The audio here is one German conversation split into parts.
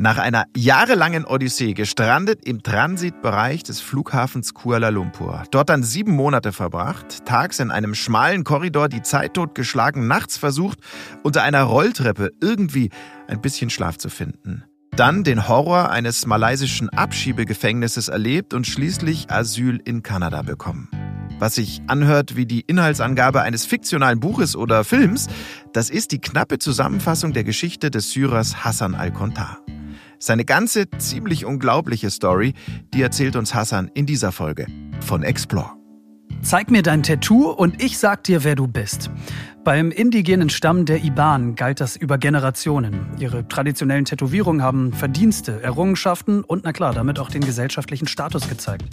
Nach einer jahrelangen Odyssee gestrandet im Transitbereich des Flughafens Kuala Lumpur. Dort dann sieben Monate verbracht, tags in einem schmalen Korridor die Zeit totgeschlagen, nachts versucht, unter einer Rolltreppe irgendwie ein bisschen Schlaf zu finden. Dann den Horror eines malaysischen Abschiebegefängnisses erlebt und schließlich Asyl in Kanada bekommen. Was sich anhört wie die Inhaltsangabe eines fiktionalen Buches oder Films, das ist die knappe Zusammenfassung der Geschichte des Syrers Hassan al-Kontar. Seine ganze ziemlich unglaubliche Story, die erzählt uns Hassan in dieser Folge von Explore. Zeig mir dein Tattoo und ich sag dir, wer du bist. Beim indigenen Stamm der Iban galt das über Generationen. Ihre traditionellen Tätowierungen haben Verdienste, Errungenschaften und na klar, damit auch den gesellschaftlichen Status gezeigt.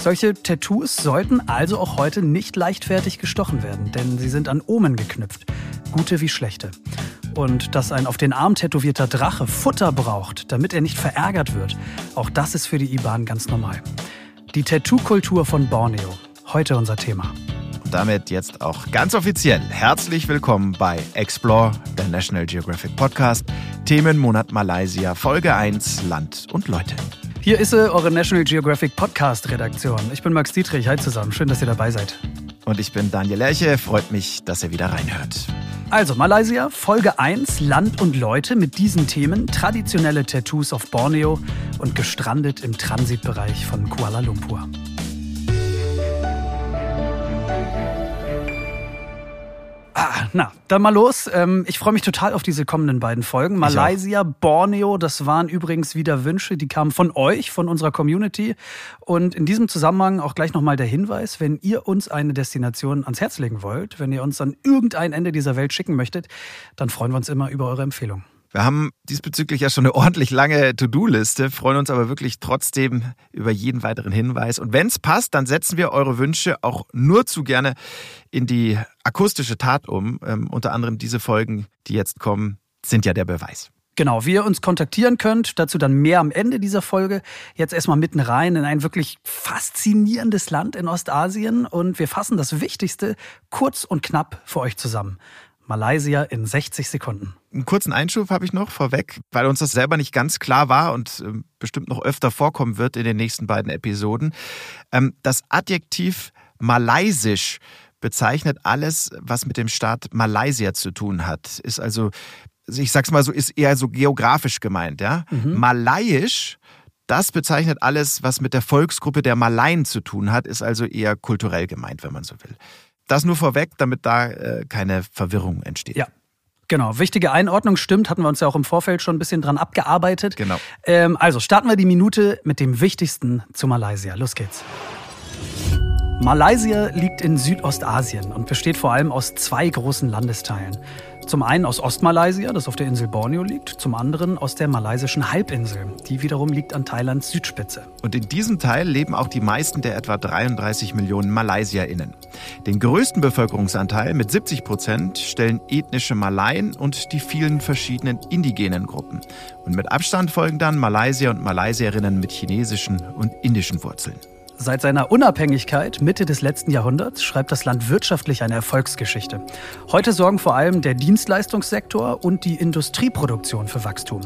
Solche Tattoos sollten also auch heute nicht leichtfertig gestochen werden, denn sie sind an Omen geknüpft, gute wie schlechte. Und dass ein auf den Arm tätowierter Drache Futter braucht, damit er nicht verärgert wird, auch das ist für die IBAN ganz normal. Die Tattoo-Kultur von Borneo, heute unser Thema. Und damit jetzt auch ganz offiziell herzlich willkommen bei Explore, der National Geographic Podcast, Themenmonat Malaysia, Folge 1, Land und Leute. Hier ist sie, eure National Geographic Podcast Redaktion. Ich bin Max Dietrich, hi zusammen, schön, dass ihr dabei seid. Und ich bin Daniel Lerche, freut mich, dass ihr wieder reinhört. Also Malaysia, Folge 1, Land und Leute mit diesen Themen, traditionelle Tattoos auf Borneo und gestrandet im Transitbereich von Kuala Lumpur. Na, dann mal los. Ähm, ich freue mich total auf diese kommenden beiden Folgen. Malaysia, Borneo, das waren übrigens wieder Wünsche, die kamen von euch, von unserer Community. Und in diesem Zusammenhang auch gleich nochmal der Hinweis, wenn ihr uns eine Destination ans Herz legen wollt, wenn ihr uns an irgendein Ende dieser Welt schicken möchtet, dann freuen wir uns immer über eure Empfehlung. Wir haben diesbezüglich ja schon eine ordentlich lange To-Do-Liste, freuen uns aber wirklich trotzdem über jeden weiteren Hinweis. Und wenn es passt, dann setzen wir eure Wünsche auch nur zu gerne in die akustische Tat um. Ähm, unter anderem diese Folgen, die jetzt kommen, sind ja der Beweis. Genau, wie ihr uns kontaktieren könnt, dazu dann mehr am Ende dieser Folge. Jetzt erstmal mitten rein in ein wirklich faszinierendes Land in Ostasien und wir fassen das Wichtigste kurz und knapp für euch zusammen. Malaysia in 60 Sekunden. Einen kurzen Einschub habe ich noch vorweg, weil uns das selber nicht ganz klar war und äh, bestimmt noch öfter vorkommen wird in den nächsten beiden Episoden. Ähm, das Adjektiv malaysisch bezeichnet alles, was mit dem Staat Malaysia zu tun hat. Ist also, ich sag's mal so, ist eher so geografisch gemeint, ja. Mhm. Malayisch das bezeichnet alles, was mit der Volksgruppe der Malaien zu tun hat, ist also eher kulturell gemeint, wenn man so will. Das nur vorweg, damit da äh, keine Verwirrung entsteht. Ja. Genau, wichtige Einordnung stimmt, hatten wir uns ja auch im Vorfeld schon ein bisschen dran abgearbeitet. Genau. Ähm, also starten wir die Minute mit dem Wichtigsten zu Malaysia. Los geht's. Malaysia liegt in Südostasien und besteht vor allem aus zwei großen Landesteilen. Zum einen aus Ostmalaysia, das auf der Insel Borneo liegt, zum anderen aus der malaysischen Halbinsel, die wiederum liegt an Thailands Südspitze. Und in diesem Teil leben auch die meisten der etwa 33 Millionen MalaysierInnen. Den größten Bevölkerungsanteil mit 70 Prozent stellen ethnische Malaien und die vielen verschiedenen indigenen Gruppen. Und mit Abstand folgen dann Malaysier und Malaysierinnen mit chinesischen und indischen Wurzeln. Seit seiner Unabhängigkeit Mitte des letzten Jahrhunderts schreibt das Land wirtschaftlich eine Erfolgsgeschichte. Heute sorgen vor allem der Dienstleistungssektor und die Industrieproduktion für Wachstum.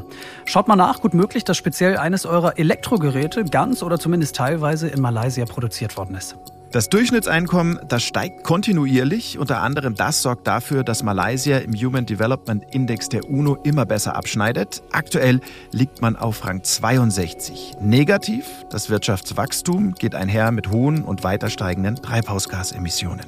Schaut mal nach, gut möglich, dass speziell eines eurer Elektrogeräte ganz oder zumindest teilweise in Malaysia produziert worden ist. Das Durchschnittseinkommen, das steigt kontinuierlich. Unter anderem das sorgt dafür, dass Malaysia im Human Development Index der UNO immer besser abschneidet. Aktuell liegt man auf Rang 62. Negativ, das Wirtschaftswachstum geht einher mit hohen und weiter steigenden Treibhausgasemissionen.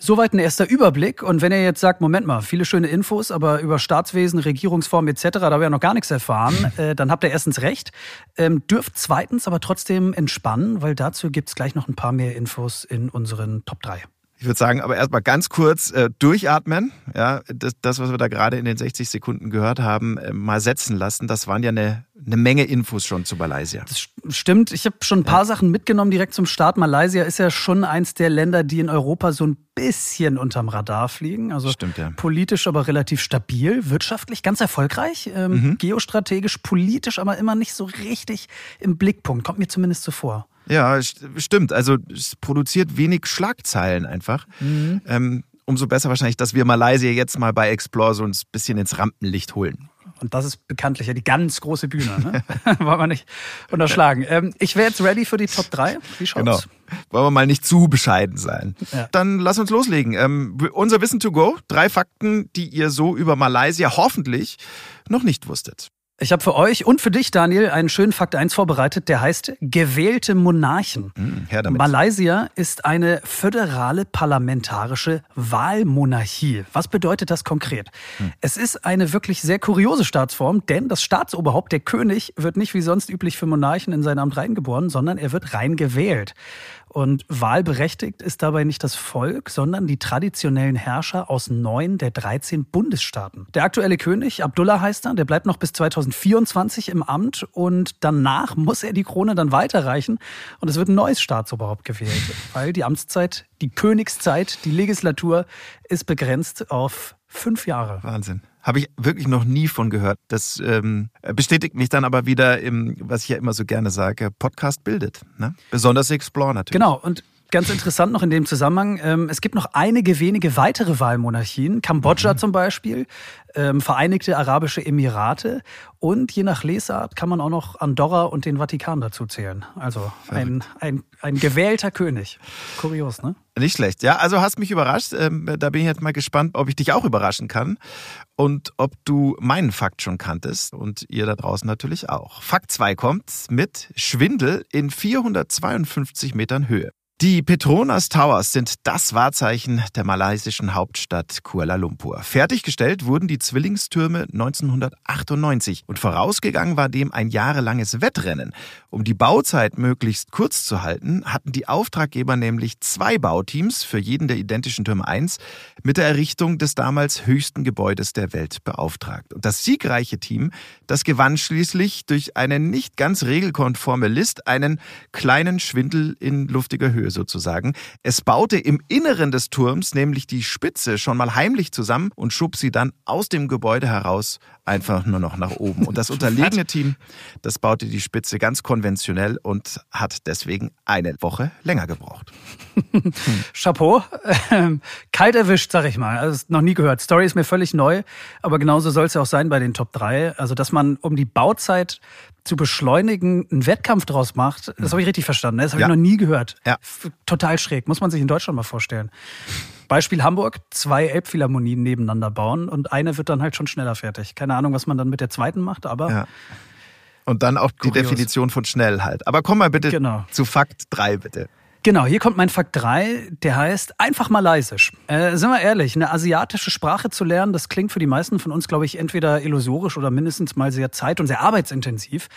Soweit ein erster Überblick. Und wenn ihr jetzt sagt, Moment mal, viele schöne Infos, aber über Staatswesen, Regierungsform etc., da haben wir ja noch gar nichts erfahren, äh, dann habt ihr erstens recht. Ähm, dürft zweitens aber trotzdem entspannen, weil dazu gibt's gleich noch ein paar mehr Infos in unseren Top 3. Ich würde sagen, aber erstmal ganz kurz äh, durchatmen. Ja, das, das, was wir da gerade in den 60 Sekunden gehört haben, äh, mal setzen lassen. Das waren ja eine, eine Menge Infos schon zu Malaysia. Das stimmt. Ich habe schon ein paar ja. Sachen mitgenommen direkt zum Start. Malaysia ist ja schon eins der Länder, die in Europa so ein bisschen unterm Radar fliegen. Also stimmt, ja. politisch aber relativ stabil, wirtschaftlich ganz erfolgreich, ähm, mhm. geostrategisch, politisch aber immer nicht so richtig im Blickpunkt. Kommt mir zumindest so vor. Ja, stimmt. Also es produziert wenig Schlagzeilen einfach. Mhm. Ähm, umso besser wahrscheinlich, dass wir Malaysia jetzt mal bei Explore so ein bisschen ins Rampenlicht holen. Und das ist bekanntlich ja die ganz große Bühne. Ne? Wollen wir nicht unterschlagen. Ähm, ich wäre jetzt ready für die Top 3. Wie schaut's? Genau. Wollen wir mal nicht zu bescheiden sein. Ja. Dann lass uns loslegen. Ähm, unser Wissen to go. Drei Fakten, die ihr so über Malaysia hoffentlich noch nicht wusstet. Ich habe für euch und für dich, Daniel, einen schönen Fakt 1 vorbereitet, der heißt gewählte Monarchen. Hm, her damit. Malaysia ist eine föderale parlamentarische Wahlmonarchie. Was bedeutet das konkret? Hm. Es ist eine wirklich sehr kuriose Staatsform, denn das Staatsoberhaupt, der König, wird nicht wie sonst üblich für Monarchen in sein Amt reingeboren, sondern er wird rein gewählt. Und wahlberechtigt ist dabei nicht das Volk, sondern die traditionellen Herrscher aus neun der 13 Bundesstaaten. Der aktuelle König, Abdullah heißt er, der bleibt noch bis 2024 im Amt und danach muss er die Krone dann weiterreichen und es wird ein neues Staatsoberhaupt gewählt, weil die Amtszeit, die Königszeit, die Legislatur ist begrenzt auf fünf Jahre. Wahnsinn. Habe ich wirklich noch nie von gehört. Das ähm, bestätigt mich dann aber wieder im, was ich ja immer so gerne sage, Podcast bildet. Ne? Besonders Explore natürlich. Genau, und Ganz interessant noch in dem Zusammenhang, ähm, es gibt noch einige wenige weitere Wahlmonarchien, Kambodscha mhm. zum Beispiel, ähm, Vereinigte Arabische Emirate und je nach Lesart kann man auch noch Andorra und den Vatikan dazu zählen. Also ein, ein, ein gewählter König. Kurios, ne? Nicht schlecht, ja. Also hast mich überrascht. Ähm, da bin ich jetzt mal gespannt, ob ich dich auch überraschen kann und ob du meinen Fakt schon kanntest und ihr da draußen natürlich auch. Fakt 2 kommt mit Schwindel in 452 Metern Höhe. Die Petronas Towers sind das Wahrzeichen der malaysischen Hauptstadt Kuala Lumpur. Fertiggestellt wurden die Zwillingstürme 1998 und vorausgegangen war dem ein jahrelanges Wettrennen. Um die Bauzeit möglichst kurz zu halten, hatten die Auftraggeber nämlich zwei Bauteams für jeden der identischen Türme 1 mit der Errichtung des damals höchsten Gebäudes der Welt beauftragt. Und das siegreiche Team, das gewann schließlich durch eine nicht ganz regelkonforme List einen kleinen Schwindel in luftiger Höhe sozusagen. Es baute im Inneren des Turms nämlich die Spitze schon mal heimlich zusammen und schob sie dann aus dem Gebäude heraus einfach nur noch nach oben. Und das unterlegene Team, das baute die Spitze ganz konventionell und hat deswegen eine Woche länger gebraucht. Hm. Chapeau. Ähm, kalt erwischt, sag ich mal. Also noch nie gehört. Story ist mir völlig neu, aber genauso soll es ja auch sein bei den Top 3. Also, dass man um die Bauzeit zu beschleunigen, einen Wettkampf draus macht, das habe ich richtig verstanden. Ne? Das habe ja. ich noch nie gehört. Ja. Total schräg. Muss man sich in Deutschland mal vorstellen. Beispiel Hamburg, zwei Elbphilharmonien nebeneinander bauen und eine wird dann halt schon schneller fertig. Keine Ahnung, was man dann mit der zweiten macht, aber. Ja. Und dann auch die Kurios. Definition von schnell halt. Aber komm mal bitte genau. zu Fakt 3, bitte. Genau, hier kommt mein Fakt 3, der heißt einfach Malaysisch. Äh, sind wir ehrlich, eine asiatische Sprache zu lernen, das klingt für die meisten von uns, glaube ich, entweder illusorisch oder mindestens mal sehr zeit- und sehr arbeitsintensiv.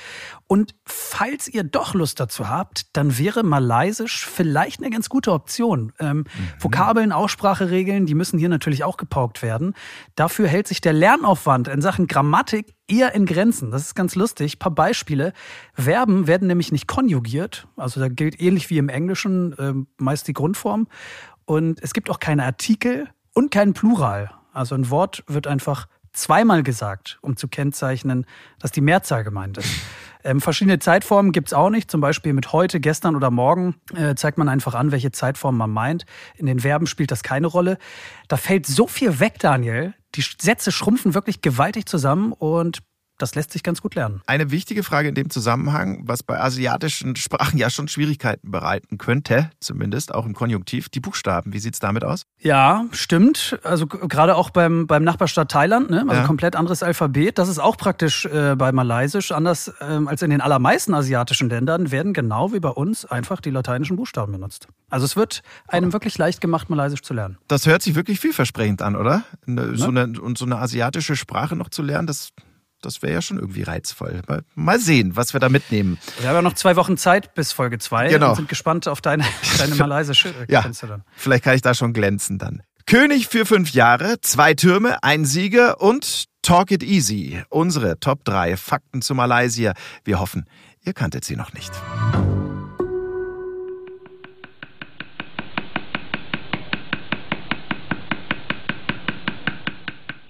Und falls ihr doch Lust dazu habt, dann wäre Malaysisch vielleicht eine ganz gute Option. Ähm, mhm. Vokabeln, Ausspracheregeln, die müssen hier natürlich auch gepaukt werden. Dafür hält sich der Lernaufwand in Sachen Grammatik eher in Grenzen. Das ist ganz lustig. Ein paar Beispiele. Verben werden nämlich nicht konjugiert. Also da gilt ähnlich wie im Englischen äh, meist die Grundform. Und es gibt auch keine Artikel und keinen Plural. Also ein Wort wird einfach zweimal gesagt, um zu kennzeichnen, dass die Mehrzahl gemeint ist. Ähm, verschiedene Zeitformen gibt's auch nicht. Zum Beispiel mit heute, gestern oder morgen äh, zeigt man einfach an, welche Zeitform man meint. In den Verben spielt das keine Rolle. Da fällt so viel weg, Daniel. Die Sätze schrumpfen wirklich gewaltig zusammen und das lässt sich ganz gut lernen. Eine wichtige Frage in dem Zusammenhang, was bei asiatischen Sprachen ja schon Schwierigkeiten bereiten könnte, zumindest auch im Konjunktiv, die Buchstaben. Wie sieht es damit aus? Ja, stimmt. Also gerade auch beim, beim Nachbarstaat Thailand, ne? also ja. komplett anderes Alphabet. Das ist auch praktisch äh, bei Malaysisch. Anders ähm, als in den allermeisten asiatischen Ländern werden genau wie bei uns einfach die lateinischen Buchstaben benutzt. Also es wird einem oh. wirklich leicht gemacht, Malaysisch zu lernen. Das hört sich wirklich vielversprechend an, oder? Ne? So, eine, und so eine asiatische Sprache noch zu lernen, das das wäre ja schon irgendwie reizvoll. Mal, mal, sehen, was wir da mitnehmen. Wir haben ja noch zwei Wochen Zeit bis Folge zwei genau. und sind gespannt auf deine, deine malaysische ja, dann. Vielleicht kann ich da schon glänzen dann. König für fünf Jahre, zwei Türme, ein Sieger und Talk It Easy. Unsere Top 3 Fakten zu Malaysia. Wir hoffen, ihr kanntet sie noch nicht.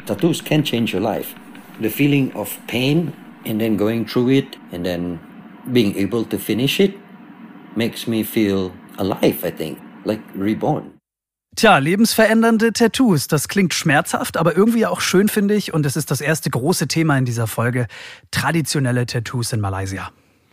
Tattoos can change your life. The feeling of pain and then going through it and then being able to finish it makes me feel alive, I think, like reborn. Tja, lebensverändernde Tattoos. Das klingt schmerzhaft, aber irgendwie auch schön, finde ich. Und es ist das erste große Thema in dieser Folge. Traditionelle Tattoos in Malaysia.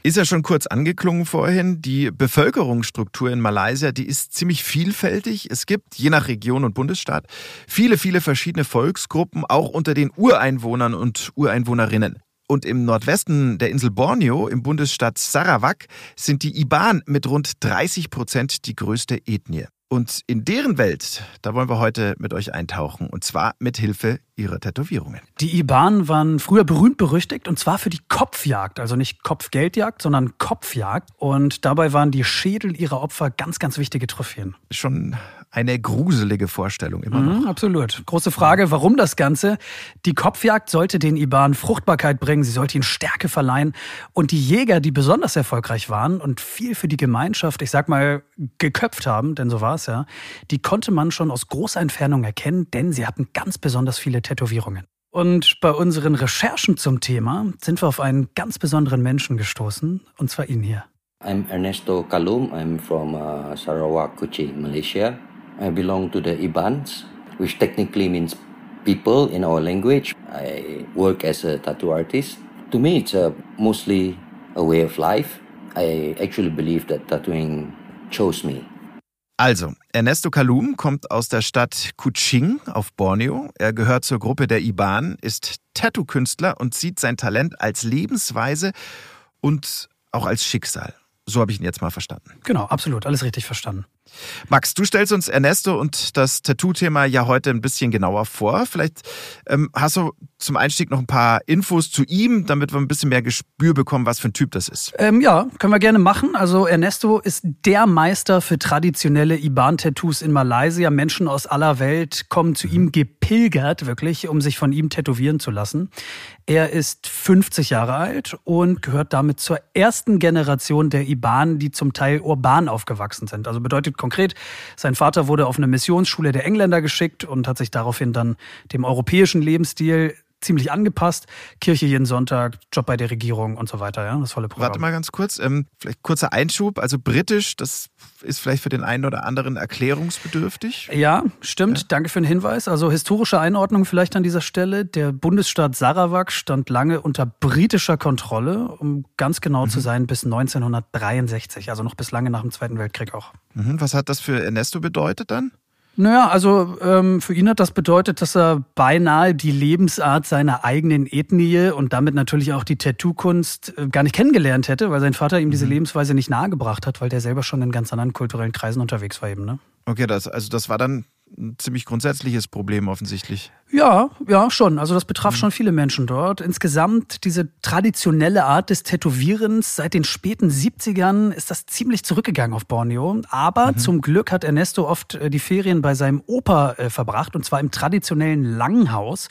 Ist ja schon kurz angeklungen vorhin. Die Bevölkerungsstruktur in Malaysia, die ist ziemlich vielfältig. Es gibt, je nach Region und Bundesstaat, viele, viele verschiedene Volksgruppen, auch unter den Ureinwohnern und Ureinwohnerinnen. Und im Nordwesten der Insel Borneo, im Bundesstaat Sarawak, sind die Iban mit rund 30 Prozent die größte Ethnie. Und in deren Welt, da wollen wir heute mit euch eintauchen. Und zwar mit Hilfe ihrer Tätowierungen. Die Iban waren früher berühmt berüchtigt und zwar für die Kopfjagd. Also nicht Kopfgeldjagd, sondern Kopfjagd. Und dabei waren die Schädel ihrer Opfer ganz, ganz wichtige Trophäen. Schon eine gruselige Vorstellung immer noch. Mhm, absolut. Große Frage, warum das Ganze? Die Kopfjagd sollte den Iban Fruchtbarkeit bringen, sie sollte ihnen Stärke verleihen. Und die Jäger, die besonders erfolgreich waren und viel für die Gemeinschaft, ich sag mal, geköpft haben, denn so war es ja, die konnte man schon aus großer Entfernung erkennen, denn sie hatten ganz besonders viele Tätowierungen. Und bei unseren Recherchen zum Thema sind wir auf einen ganz besonderen Menschen gestoßen, und zwar ihn hier. I'm Ernesto Kalum. I'm from uh, Sarawak, Kuching, Malaysia. I belong to the Ibans, which technically means people in our language. I work as a tattoo artist. To me, it's a, mostly a way of life. I actually believe that tattooing chose me. Also, Ernesto Kalum kommt aus der Stadt Kuching auf Borneo. Er gehört zur Gruppe der Iban, ist Tattoo-Künstler und sieht sein Talent als Lebensweise und auch als Schicksal. So habe ich ihn jetzt mal verstanden. Genau, absolut, alles richtig verstanden. Max, du stellst uns Ernesto und das Tattoo-Thema ja heute ein bisschen genauer vor. Vielleicht ähm, hast du zum Einstieg noch ein paar Infos zu ihm, damit wir ein bisschen mehr Gespür bekommen, was für ein Typ das ist. Ähm, ja, können wir gerne machen. Also Ernesto ist der Meister für traditionelle Iban-Tattoos in Malaysia. Menschen aus aller Welt kommen zu ihm gepilgert, wirklich, um sich von ihm tätowieren zu lassen. Er ist 50 Jahre alt und gehört damit zur ersten Generation der Iban, die zum Teil urban aufgewachsen sind. Also bedeutet konkret, sein Vater wurde auf eine Missionsschule der Engländer geschickt und hat sich daraufhin dann dem europäischen Lebensstil ziemlich angepasst. Kirche jeden Sonntag, Job bei der Regierung und so weiter. Ja, das volle Programm. Warte mal ganz kurz. Ähm, vielleicht kurzer Einschub. Also britisch, das ist vielleicht für den einen oder anderen erklärungsbedürftig. Ja, stimmt. Ja. Danke für den Hinweis. Also historische Einordnung vielleicht an dieser Stelle. Der Bundesstaat Sarawak stand lange unter britischer Kontrolle, um ganz genau mhm. zu sein, bis 1963. Also noch bis lange nach dem Zweiten Weltkrieg auch. Mhm. Was hat das für Ernesto bedeutet dann? Naja, also ähm, für ihn hat das bedeutet, dass er beinahe die Lebensart seiner eigenen Ethnie und damit natürlich auch die Tattoo-Kunst äh, gar nicht kennengelernt hätte, weil sein Vater ihm diese mhm. Lebensweise nicht nahegebracht hat, weil der selber schon in ganz anderen kulturellen Kreisen unterwegs war eben. Ne? Okay, das, also das war dann ein ziemlich grundsätzliches Problem offensichtlich. Ja, ja, schon. Also das betraf mhm. schon viele Menschen dort. Insgesamt diese traditionelle Art des Tätowierens seit den späten 70ern ist das ziemlich zurückgegangen auf Borneo. Aber mhm. zum Glück hat Ernesto oft äh, die Ferien bei seinem Opa äh, verbracht und zwar im traditionellen Langhaus.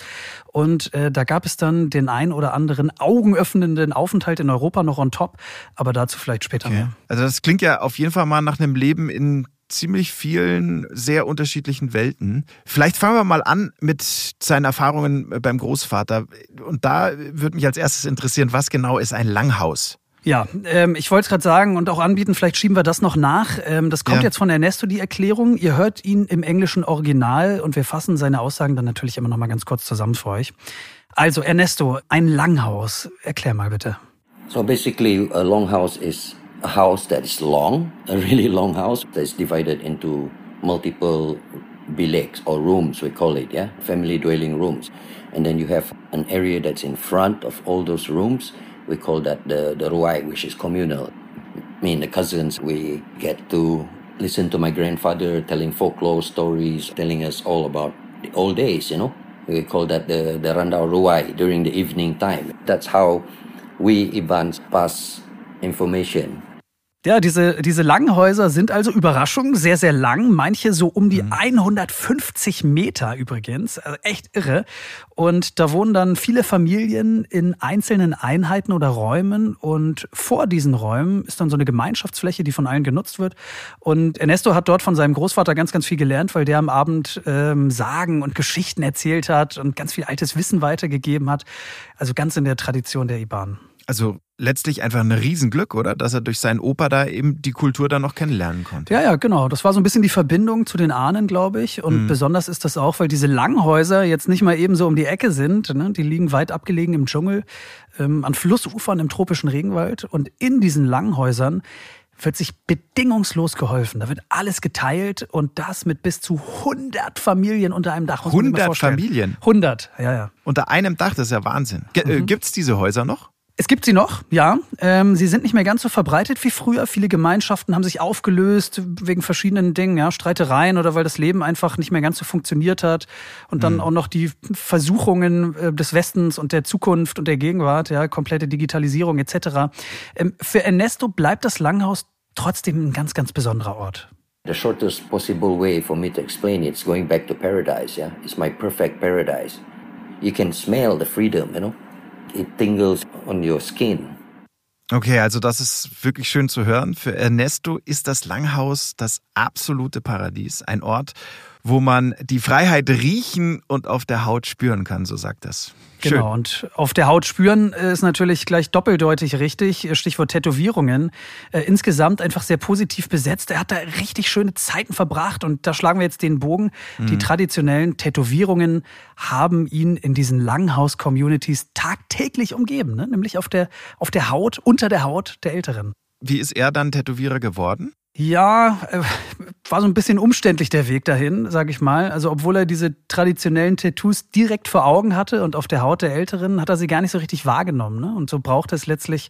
Und äh, da gab es dann den ein oder anderen augenöffnenden Aufenthalt in Europa noch on top. Aber dazu vielleicht später okay. mehr. Also das klingt ja auf jeden Fall mal nach einem Leben in ziemlich vielen sehr unterschiedlichen Welten. Vielleicht fangen wir mal an mit seinen Erfahrungen beim Großvater. Und da würde mich als erstes interessieren, was genau ist ein Langhaus? Ja, ähm, ich wollte es gerade sagen und auch anbieten, vielleicht schieben wir das noch nach. Ähm, das kommt ja. jetzt von Ernesto, die Erklärung. Ihr hört ihn im englischen Original und wir fassen seine Aussagen dann natürlich immer noch mal ganz kurz zusammen für euch. Also Ernesto, ein Langhaus. Erklär mal bitte. So basically a longhouse is a house that is long, a really long house that is divided into multiple billets or rooms, we call it, yeah, family dwelling rooms. And then you have an area that's in front of all those rooms. We call that the, the ruai, which is communal. Me and the cousins, we get to listen to my grandfather telling folklore stories, telling us all about the old days, you know. We call that the, the Randau Ruai during the evening time. That's how we Ibans pass information Ja, diese, diese langen Häuser sind also Überraschung, sehr, sehr lang. Manche so um die mhm. 150 Meter übrigens. Also echt irre. Und da wohnen dann viele Familien in einzelnen Einheiten oder Räumen. Und vor diesen Räumen ist dann so eine Gemeinschaftsfläche, die von allen genutzt wird. Und Ernesto hat dort von seinem Großvater ganz, ganz viel gelernt, weil der am Abend ähm, Sagen und Geschichten erzählt hat und ganz viel altes Wissen weitergegeben hat. Also ganz in der Tradition der Iban. Also letztlich einfach ein Riesenglück, oder? Dass er durch seinen Opa da eben die Kultur dann noch kennenlernen konnte. Ja, ja, genau. Das war so ein bisschen die Verbindung zu den Ahnen, glaube ich. Und mhm. besonders ist das auch, weil diese Langhäuser jetzt nicht mal eben so um die Ecke sind. Ne? Die liegen weit abgelegen im Dschungel, ähm, an Flussufern im tropischen Regenwald. Und in diesen Langhäusern wird sich bedingungslos geholfen. Da wird alles geteilt und das mit bis zu 100 Familien unter einem Dach. 100 Familien? 100, ja, ja. Unter einem Dach, das ist ja Wahnsinn. G äh, mhm. Gibt es diese Häuser noch? Es gibt sie noch, ja. Ähm, sie sind nicht mehr ganz so verbreitet wie früher. Viele Gemeinschaften haben sich aufgelöst wegen verschiedenen Dingen, ja, Streitereien oder weil das Leben einfach nicht mehr ganz so funktioniert hat. Und dann mhm. auch noch die Versuchungen äh, des Westens und der Zukunft und der Gegenwart, ja, komplette Digitalisierung etc. Ähm, für Ernesto bleibt das Langhaus trotzdem ein ganz, ganz besonderer Ort. The shortest possible way for me to explain it is going back to paradise, yeah. It's my perfect paradise. You can smell the freedom, you know it tingles on your skin. Okay, also das ist wirklich schön zu hören. Für Ernesto ist das Langhaus das absolute Paradies. Ein Ort, wo man die Freiheit riechen und auf der Haut spüren kann, so sagt das. Schön. Genau, und auf der Haut spüren ist natürlich gleich doppeldeutig richtig. Stichwort Tätowierungen. Äh, insgesamt einfach sehr positiv besetzt. Er hat da richtig schöne Zeiten verbracht und da schlagen wir jetzt den Bogen. Mhm. Die traditionellen Tätowierungen haben ihn in diesen Langhaus-Communities tagtäglich umgeben, ne? nämlich auf der, auf der Haut, unter der Haut der Älteren. Wie ist er dann Tätowierer geworden? Ja, äh, war so ein bisschen umständlich der Weg dahin, sag ich mal. Also obwohl er diese traditionellen Tattoos direkt vor Augen hatte und auf der Haut der Älteren, hat er sie gar nicht so richtig wahrgenommen. Ne? Und so braucht es letztlich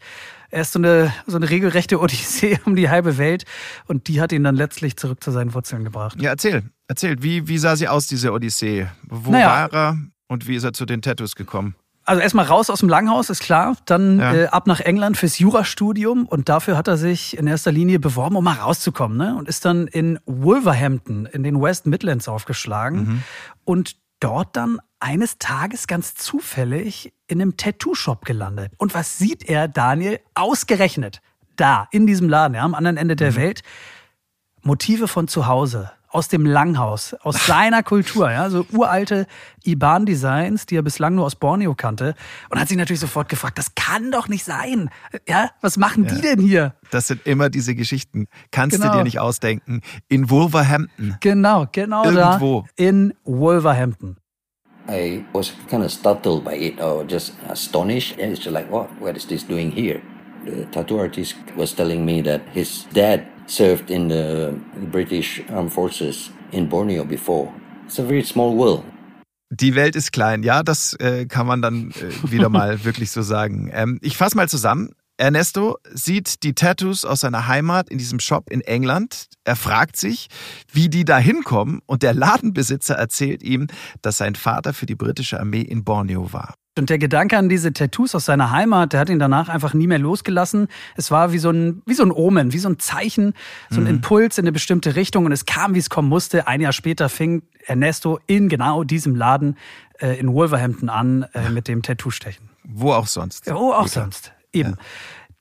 erst so eine, so eine regelrechte Odyssee um die halbe Welt. Und die hat ihn dann letztlich zurück zu seinen Wurzeln gebracht. Ja, erzähl, erzähl. Wie, wie sah sie aus, diese Odyssee? Wo naja. war er und wie ist er zu den Tattoos gekommen? Also erstmal raus aus dem Langhaus, ist klar. Dann ja. äh, ab nach England fürs Jurastudium. Und dafür hat er sich in erster Linie beworben, um mal rauszukommen. Ne? Und ist dann in Wolverhampton in den West Midlands aufgeschlagen. Mhm. Und dort dann eines Tages ganz zufällig in einem Tattoo-Shop gelandet. Und was sieht er, Daniel? Ausgerechnet da, in diesem Laden, ja, am anderen Ende der mhm. Welt. Motive von zu Hause aus dem Langhaus, aus seiner Kultur, ja, so uralte Iban-Designs, die er bislang nur aus Borneo kannte und hat sich natürlich sofort gefragt, das kann doch nicht sein. Ja, was machen ja. die denn hier? Das sind immer diese Geschichten. Kannst genau. du dir nicht ausdenken. In Wolverhampton. Genau, genau Irgendwo. da. In Wolverhampton. I was kind of startled by it or just astonished. And it's just like, what, what is this doing here? The tattoo artist was telling me that his dad served in the British Armed Forces in Borneo before. It's a very small world. Die Welt ist klein, ja, das äh, kann man dann äh, wieder mal wirklich so sagen. Ähm, ich fasse mal zusammen. Ernesto sieht die Tattoos aus seiner Heimat in diesem Shop in England. Er fragt sich, wie die da hinkommen und der Ladenbesitzer erzählt ihm, dass sein Vater für die britische Armee in Borneo war. Und der Gedanke an diese Tattoos aus seiner Heimat, der hat ihn danach einfach nie mehr losgelassen. Es war wie so ein, wie so ein Omen, wie so ein Zeichen, so ein mhm. Impuls in eine bestimmte Richtung und es kam, wie es kommen musste. Ein Jahr später fing Ernesto in genau diesem Laden äh, in Wolverhampton an äh, mit dem Tattoo-Stechen. Wo auch sonst. Ja, wo auch Bitte. sonst. Eben. Ja.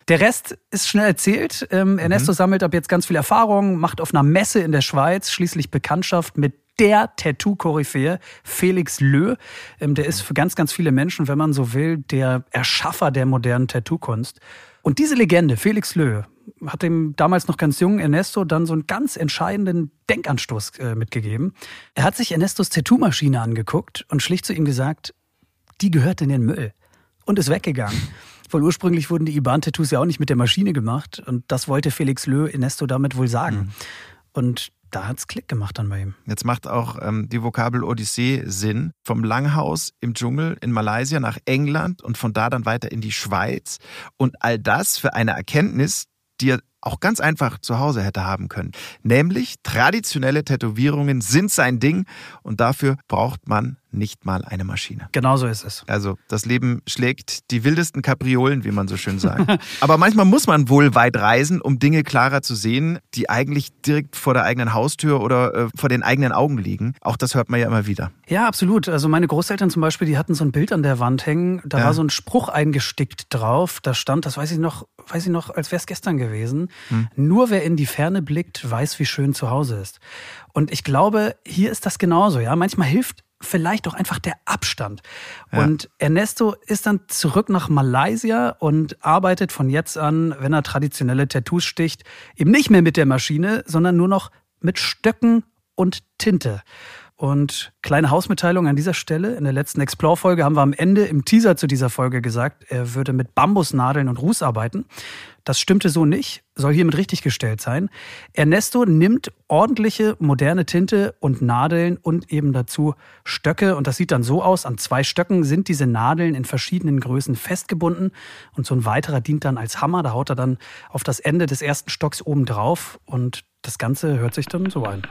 Der Rest ist schnell erzählt. Ähm, Ernesto mhm. sammelt ab jetzt ganz viel Erfahrung, macht auf einer Messe in der Schweiz schließlich Bekanntschaft mit der Tattoo-Koryphäe, Felix Lö. Ähm, der ist für ganz, ganz viele Menschen, wenn man so will, der Erschaffer der modernen Tattoo-Kunst. Und diese Legende, Felix Lö, hat dem damals noch ganz jungen Ernesto dann so einen ganz entscheidenden Denkanstoß äh, mitgegeben. Er hat sich Ernestos Tattoo-Maschine angeguckt und schlicht zu ihm gesagt, die gehört in den Müll und ist weggegangen. Weil ursprünglich wurden die Iban-Tattoos ja auch nicht mit der Maschine gemacht und das wollte Felix Lö Ernesto damit wohl sagen. Mhm. Und da hat es Klick gemacht dann bei ihm. Jetzt macht auch ähm, die Vokabel Odyssee Sinn. Vom Langhaus im Dschungel in Malaysia nach England und von da dann weiter in die Schweiz. Und all das für eine Erkenntnis, die er auch ganz einfach zu Hause hätte haben können. Nämlich traditionelle Tätowierungen sind sein Ding und dafür braucht man nicht mal eine Maschine. Genau so ist es. Also das Leben schlägt die wildesten Kapriolen, wie man so schön sagt. Aber manchmal muss man wohl weit reisen, um Dinge klarer zu sehen, die eigentlich direkt vor der eigenen Haustür oder äh, vor den eigenen Augen liegen. Auch das hört man ja immer wieder. Ja, absolut. Also meine Großeltern zum Beispiel, die hatten so ein Bild an der Wand hängen. Da ja. war so ein Spruch eingestickt drauf. Da stand, das weiß ich noch, weiß ich noch, als wäre es gestern gewesen. Hm. Nur wer in die Ferne blickt, weiß, wie schön zu Hause ist. Und ich glaube, hier ist das genauso. Ja, manchmal hilft vielleicht auch einfach der Abstand. Ja. Und Ernesto ist dann zurück nach Malaysia und arbeitet von jetzt an, wenn er traditionelle Tattoos sticht, eben nicht mehr mit der Maschine, sondern nur noch mit Stöcken und Tinte. Und kleine Hausmitteilung an dieser Stelle. In der letzten Explore-Folge haben wir am Ende im Teaser zu dieser Folge gesagt, er würde mit Bambusnadeln und Ruß arbeiten. Das stimmte so nicht, soll hiermit richtig gestellt sein. Ernesto nimmt ordentliche moderne Tinte und Nadeln und eben dazu Stöcke. Und das sieht dann so aus. An zwei Stöcken sind diese Nadeln in verschiedenen Größen festgebunden. Und so ein weiterer dient dann als Hammer. Da haut er dann auf das Ende des ersten Stocks oben drauf. Und das Ganze hört sich dann so ein.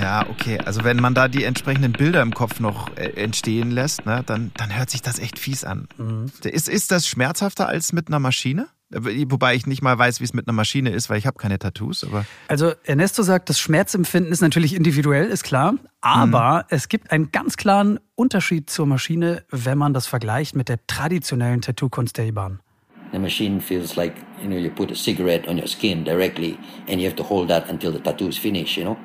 Ja, okay. Also wenn man da die entsprechenden Bilder im Kopf noch äh, entstehen lässt, ne, dann, dann hört sich das echt fies an. Mhm. Ist, ist das schmerzhafter als mit einer Maschine? Wobei ich nicht mal weiß, wie es mit einer Maschine ist, weil ich habe keine Tattoos. Aber also Ernesto sagt, das Schmerzempfinden ist natürlich individuell, ist klar. Aber mhm. es gibt einen ganz klaren Unterschied zur Maschine, wenn man das vergleicht mit der traditionellen Tattoo-Kunst der Iban. The machine feels like you know you put a cigarette on your skin directly, and you have to hold that until the tattoo is finished. You know.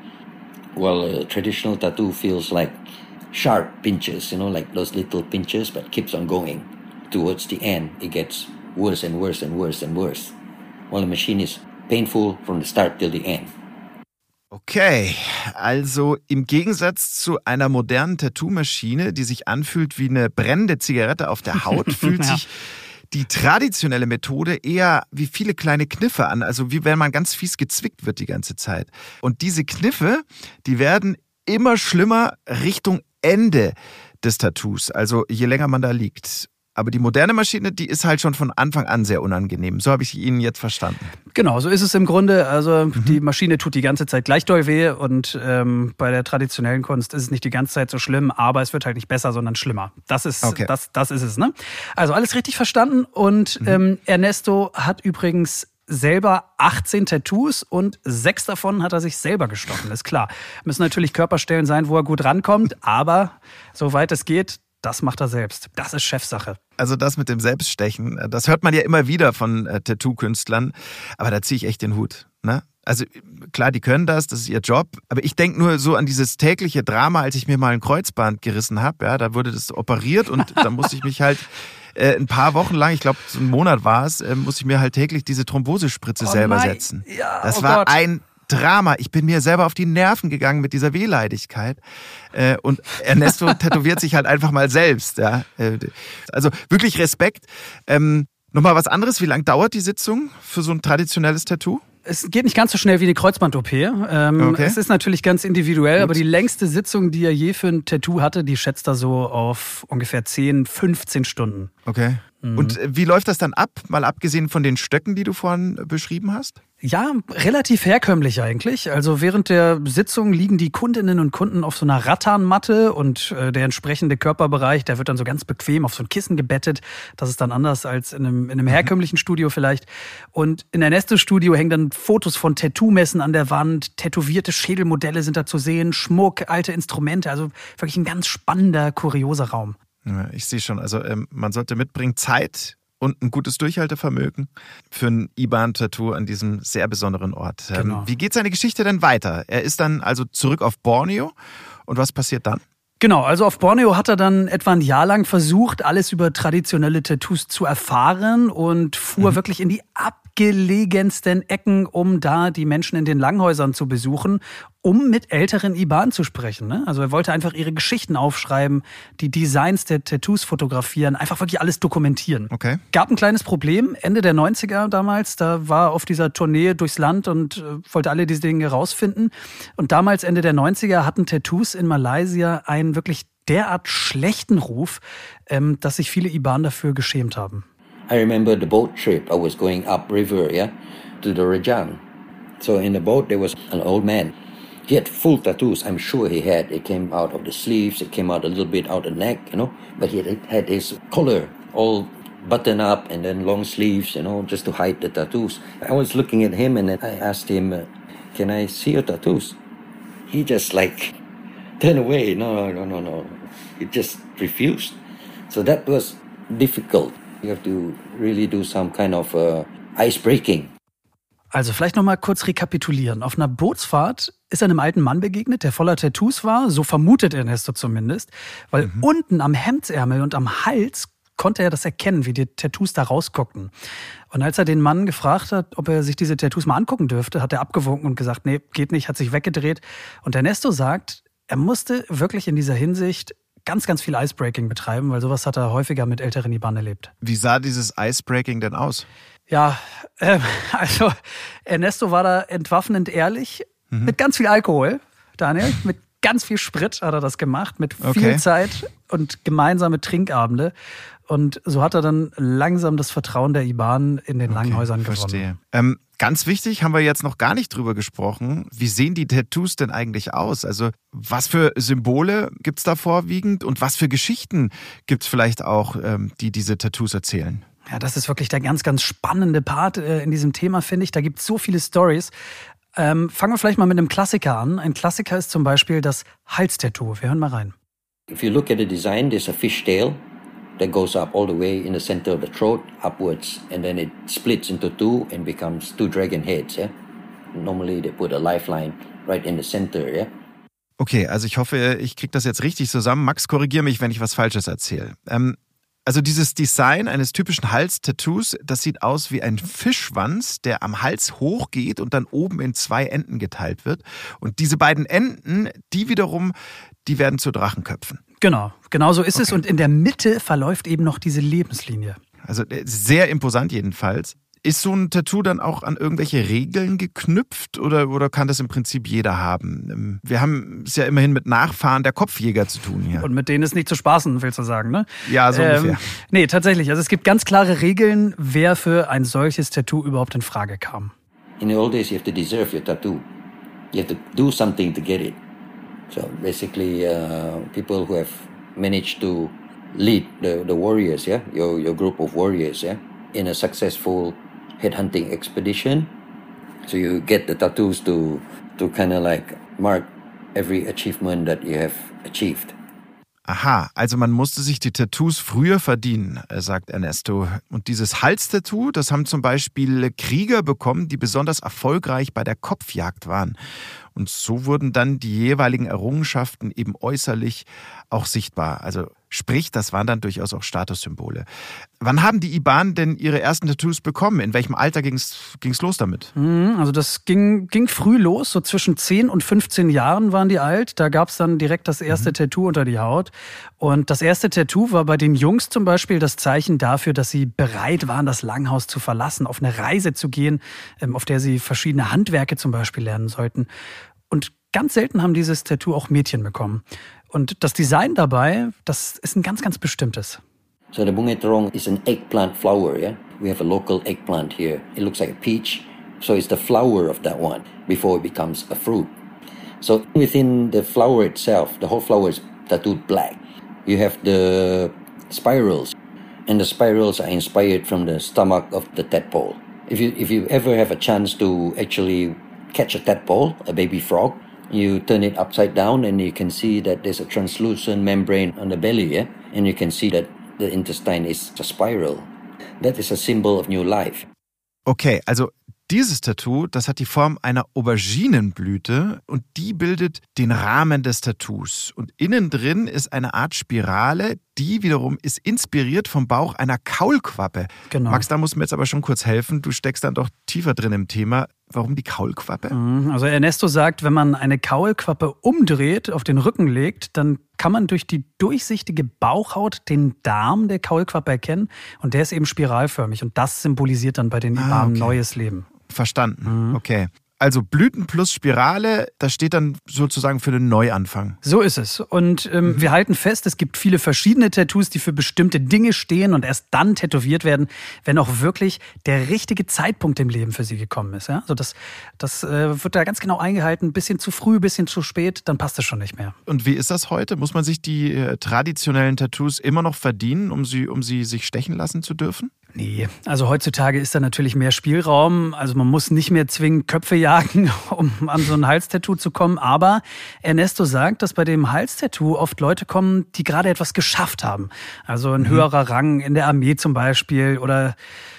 Well, a traditional tattoo feels like sharp pinches, you know, like those little pinches, but keeps on going. Towards the end, it gets worse and worse and worse and worse. While the machine is painful from the start till the end. Okay, also im Gegensatz zu einer modernen Tattoo-Maschine, die sich anfühlt wie eine brennende Zigarette auf der Haut, fühlt ja. Die traditionelle Methode eher wie viele kleine Kniffe an, also wie wenn man ganz fies gezwickt wird die ganze Zeit. Und diese Kniffe, die werden immer schlimmer Richtung Ende des Tattoos, also je länger man da liegt. Aber die moderne Maschine, die ist halt schon von Anfang an sehr unangenehm. So habe ich Ihnen jetzt verstanden. Genau, so ist es im Grunde. Also mhm. die Maschine tut die ganze Zeit gleich doll weh und ähm, bei der traditionellen Kunst ist es nicht die ganze Zeit so schlimm, aber es wird halt nicht besser, sondern schlimmer. Das ist, okay. das, das ist es. Ne? Also alles richtig verstanden und mhm. ähm, Ernesto hat übrigens selber 18 Tattoos und sechs davon hat er sich selber gestochen, ist klar. Müssen natürlich Körperstellen sein, wo er gut rankommt, aber soweit es geht, das macht er selbst. Das ist Chefsache. Also das mit dem Selbststechen, äh, das hört man ja immer wieder von äh, Tattoo-Künstlern, aber da ziehe ich echt den Hut. Ne? Also klar, die können das, das ist ihr Job, aber ich denke nur so an dieses tägliche Drama, als ich mir mal ein Kreuzband gerissen habe. Ja, da wurde das operiert und da musste ich mich halt äh, ein paar Wochen lang, ich glaube so einen Monat war es, äh, musste ich mir halt täglich diese Thrombosespritze oh selber nein. setzen. Ja, das oh war Gott. ein Drama. Ich bin mir selber auf die Nerven gegangen mit dieser Wehleidigkeit. Äh, und Ernesto tätowiert sich halt einfach mal selbst. Ja. Äh, also wirklich Respekt. Ähm, Nochmal was anderes. Wie lange dauert die Sitzung für so ein traditionelles Tattoo? Es geht nicht ganz so schnell wie eine Kreuzband-OP. Ähm, okay. Es ist natürlich ganz individuell, Gut. aber die längste Sitzung, die er je für ein Tattoo hatte, die schätzt er so auf ungefähr 10, 15 Stunden. Okay. Mhm. Und äh, wie läuft das dann ab, mal abgesehen von den Stöcken, die du vorhin beschrieben hast? Ja, relativ herkömmlich eigentlich. Also während der Sitzung liegen die Kundinnen und Kunden auf so einer Rattanmatte und äh, der entsprechende Körperbereich, der wird dann so ganz bequem auf so ein Kissen gebettet. Das ist dann anders als in einem, in einem mhm. herkömmlichen Studio vielleicht. Und in der Neste-Studio hängen dann Fotos von Tattoo-Messen an der Wand, tätowierte Schädelmodelle sind da zu sehen, Schmuck, alte Instrumente. Also wirklich ein ganz spannender, kurioser Raum. Ja, ich sehe schon. Also ähm, man sollte mitbringen Zeit und ein gutes Durchhaltevermögen für ein IBAN-Tattoo an diesem sehr besonderen Ort. Ähm, genau. Wie geht seine Geschichte denn weiter? Er ist dann also zurück auf Borneo und was passiert dann? Genau, also auf Borneo hat er dann etwa ein Jahr lang versucht, alles über traditionelle Tattoos zu erfahren und fuhr mhm. wirklich in die abgelegensten Ecken, um da die Menschen in den Langhäusern zu besuchen, um mit älteren Iban zu sprechen. Ne? Also er wollte einfach ihre Geschichten aufschreiben, die Designs der Tattoos fotografieren, einfach wirklich alles dokumentieren. Okay. Gab ein kleines Problem, Ende der 90er damals, da war auf dieser Tournee durchs Land und äh, wollte alle diese Dinge rausfinden. Und damals, Ende der 90er, hatten Tattoos in Malaysia ein wirklich derart schlechten Ruf, ähm, dass sich viele Iban dafür geschämt haben. I remember the boat trip. I was going up river, yeah, to the Rajang. So in the boat there was an old man. He had full tattoos. I'm sure he had. It came out of the sleeves. It came out a little bit out of the neck, you know. But he had his collar all buttoned up and then long sleeves, you know, just to hide the tattoos. I was looking at him and I asked him, uh, "Can I see your tattoos?" He just like turn away. No, no, no, no. no. He just refused. So that was difficult. You have to really do some kind of uh, ice breaking. Also vielleicht noch mal kurz rekapitulieren. Auf einer Bootsfahrt ist er einem alten Mann begegnet, der voller Tattoos war, so vermutet Ernesto zumindest, weil mhm. unten am Hemdsärmel und am Hals konnte er das erkennen, wie die Tattoos da rausguckten. Und als er den Mann gefragt hat, ob er sich diese Tattoos mal angucken dürfte, hat er abgewunken und gesagt, nee, geht nicht, hat sich weggedreht. Und Ernesto sagt, er musste wirklich in dieser Hinsicht ganz, ganz viel Icebreaking betreiben, weil sowas hat er häufiger mit älteren Iban erlebt. Wie sah dieses Icebreaking denn aus? Ja, äh, also Ernesto war da entwaffnend ehrlich, mhm. mit ganz viel Alkohol, Daniel, mit ganz viel Sprit hat er das gemacht, mit viel okay. Zeit und gemeinsame Trinkabende. Und so hat er dann langsam das Vertrauen der IBAN in den okay, Langhäusern gewonnen. Verstehe. Ähm, ganz wichtig, haben wir jetzt noch gar nicht drüber gesprochen. Wie sehen die Tattoos denn eigentlich aus? Also, was für Symbole gibt es da vorwiegend und was für Geschichten gibt es vielleicht auch, ähm, die diese Tattoos erzählen? Ja, das ist wirklich der ganz, ganz spannende Part äh, in diesem Thema, finde ich. Da gibt es so viele Stories. Ähm, fangen wir vielleicht mal mit einem Klassiker an. Ein Klassiker ist zum Beispiel das Halstattoo. Wir hören mal rein. If you look at the design, there's a fishtail that goes up all the way in the center of the throat upwards, and then it splits into two and becomes two dragon heads. Yeah, normally they put a lifeline right in the center. Yeah. Okay, also ich hoffe, ich kriege das jetzt richtig zusammen. Max, korrigiere mich, wenn ich was Falsches erzähle. Ähm, also dieses Design eines typischen Hals-Tattoos, das sieht aus wie ein Fischschwanz, der am Hals hochgeht und dann oben in zwei Enden geteilt wird. Und diese beiden Enden, die wiederum, die werden zu Drachenköpfen. Genau, genau so ist okay. es. Und in der Mitte verläuft eben noch diese Lebenslinie. Also äh, sehr imposant jedenfalls. Ist so ein Tattoo dann auch an irgendwelche Regeln geknüpft oder, oder kann das im Prinzip jeder haben? Ähm, wir haben es ja immerhin mit Nachfahren der Kopfjäger zu tun hier. Und mit denen ist nicht zu spaßen, willst du sagen, ne? Ja, so ähm, ungefähr. Nee, tatsächlich. Also es gibt ganz klare Regeln, wer für ein solches Tattoo überhaupt in Frage kam. In the old days you have to deserve your tattoo. You have to do something to get it. So basically uh, people who have managed to lead the, the warriors, yeah, your, your group of warriors, yeah, in a successful headhunting expedition. So you get the tattoos to to kind of like mark every achievement that you have achieved. Aha, also man musste sich die Tattoos früher verdienen, äh, sagt Ernesto. Und dieses Halstattoo, das haben zum Beispiel Krieger bekommen, die besonders erfolgreich bei der Kopfjagd waren. Und so wurden dann die jeweiligen Errungenschaften eben äußerlich auch sichtbar. Also Sprich, das waren dann durchaus auch Statussymbole. Wann haben die IBAN denn ihre ersten Tattoos bekommen? In welchem Alter ging es los damit? Mhm, also das ging, ging früh los, so zwischen 10 und 15 Jahren waren die alt. Da gab es dann direkt das erste mhm. Tattoo unter die Haut. Und das erste Tattoo war bei den Jungs zum Beispiel das Zeichen dafür, dass sie bereit waren, das Langhaus zu verlassen, auf eine Reise zu gehen, ähm, auf der sie verschiedene Handwerke zum Beispiel lernen sollten. Und ganz selten haben dieses Tattoo auch Mädchen bekommen. Und das Design dabei, das ist ein ganz, ganz bestimmtes. So the bunga terong is an eggplant flower, yeah? We have a local eggplant here. It looks like a peach. So it's the flower of that one before it becomes a fruit. So within the flower itself, the whole flower is tattooed black. You have the spirals, and the spirals are inspired from the stomach of the tadpole. If you if you ever have a chance to actually catch a tadpole, a baby frog, you turn it upside down and you can see that there's a translucent membrane on the belly, yeah? and you can see that the intestine is a spiral. That is a symbol of new life. Okay, also dieses Tattoo, das hat die Form einer Auberginenblüte und die bildet den Rahmen des Tattoos. Und innen drin ist eine Art Spirale, die wiederum ist inspiriert vom Bauch einer Kaulquappe. Genau. Max, da muss mir jetzt aber schon kurz helfen. Du steckst dann doch tiefer drin im Thema. Warum die Kaulquappe? Mhm, also Ernesto sagt, wenn man eine Kaulquappe umdreht, auf den Rücken legt, dann kann man durch die durchsichtige Bauchhaut den Darm der Kaulquappe erkennen und der ist eben spiralförmig und das symbolisiert dann bei den ah, okay. neues Leben. Verstanden. Mhm. Okay. Also Blüten plus Spirale, das steht dann sozusagen für den Neuanfang. So ist es. Und ähm, mhm. wir halten fest, es gibt viele verschiedene Tattoos, die für bestimmte Dinge stehen und erst dann tätowiert werden, wenn auch wirklich der richtige Zeitpunkt im Leben für sie gekommen ist. Ja? Also das, das äh, wird da ganz genau eingehalten. Ein bisschen zu früh, ein bisschen zu spät, dann passt es schon nicht mehr. Und wie ist das heute? Muss man sich die äh, traditionellen Tattoos immer noch verdienen, um sie, um sie sich stechen lassen zu dürfen? Nee, also heutzutage ist da natürlich mehr Spielraum. Also man muss nicht mehr zwingend Köpfe jagen, um an so ein Halstattoo zu kommen. Aber Ernesto sagt, dass bei dem Halstattoo oft Leute kommen, die gerade etwas geschafft haben. Also ein mhm. höherer Rang in der Armee zum Beispiel oder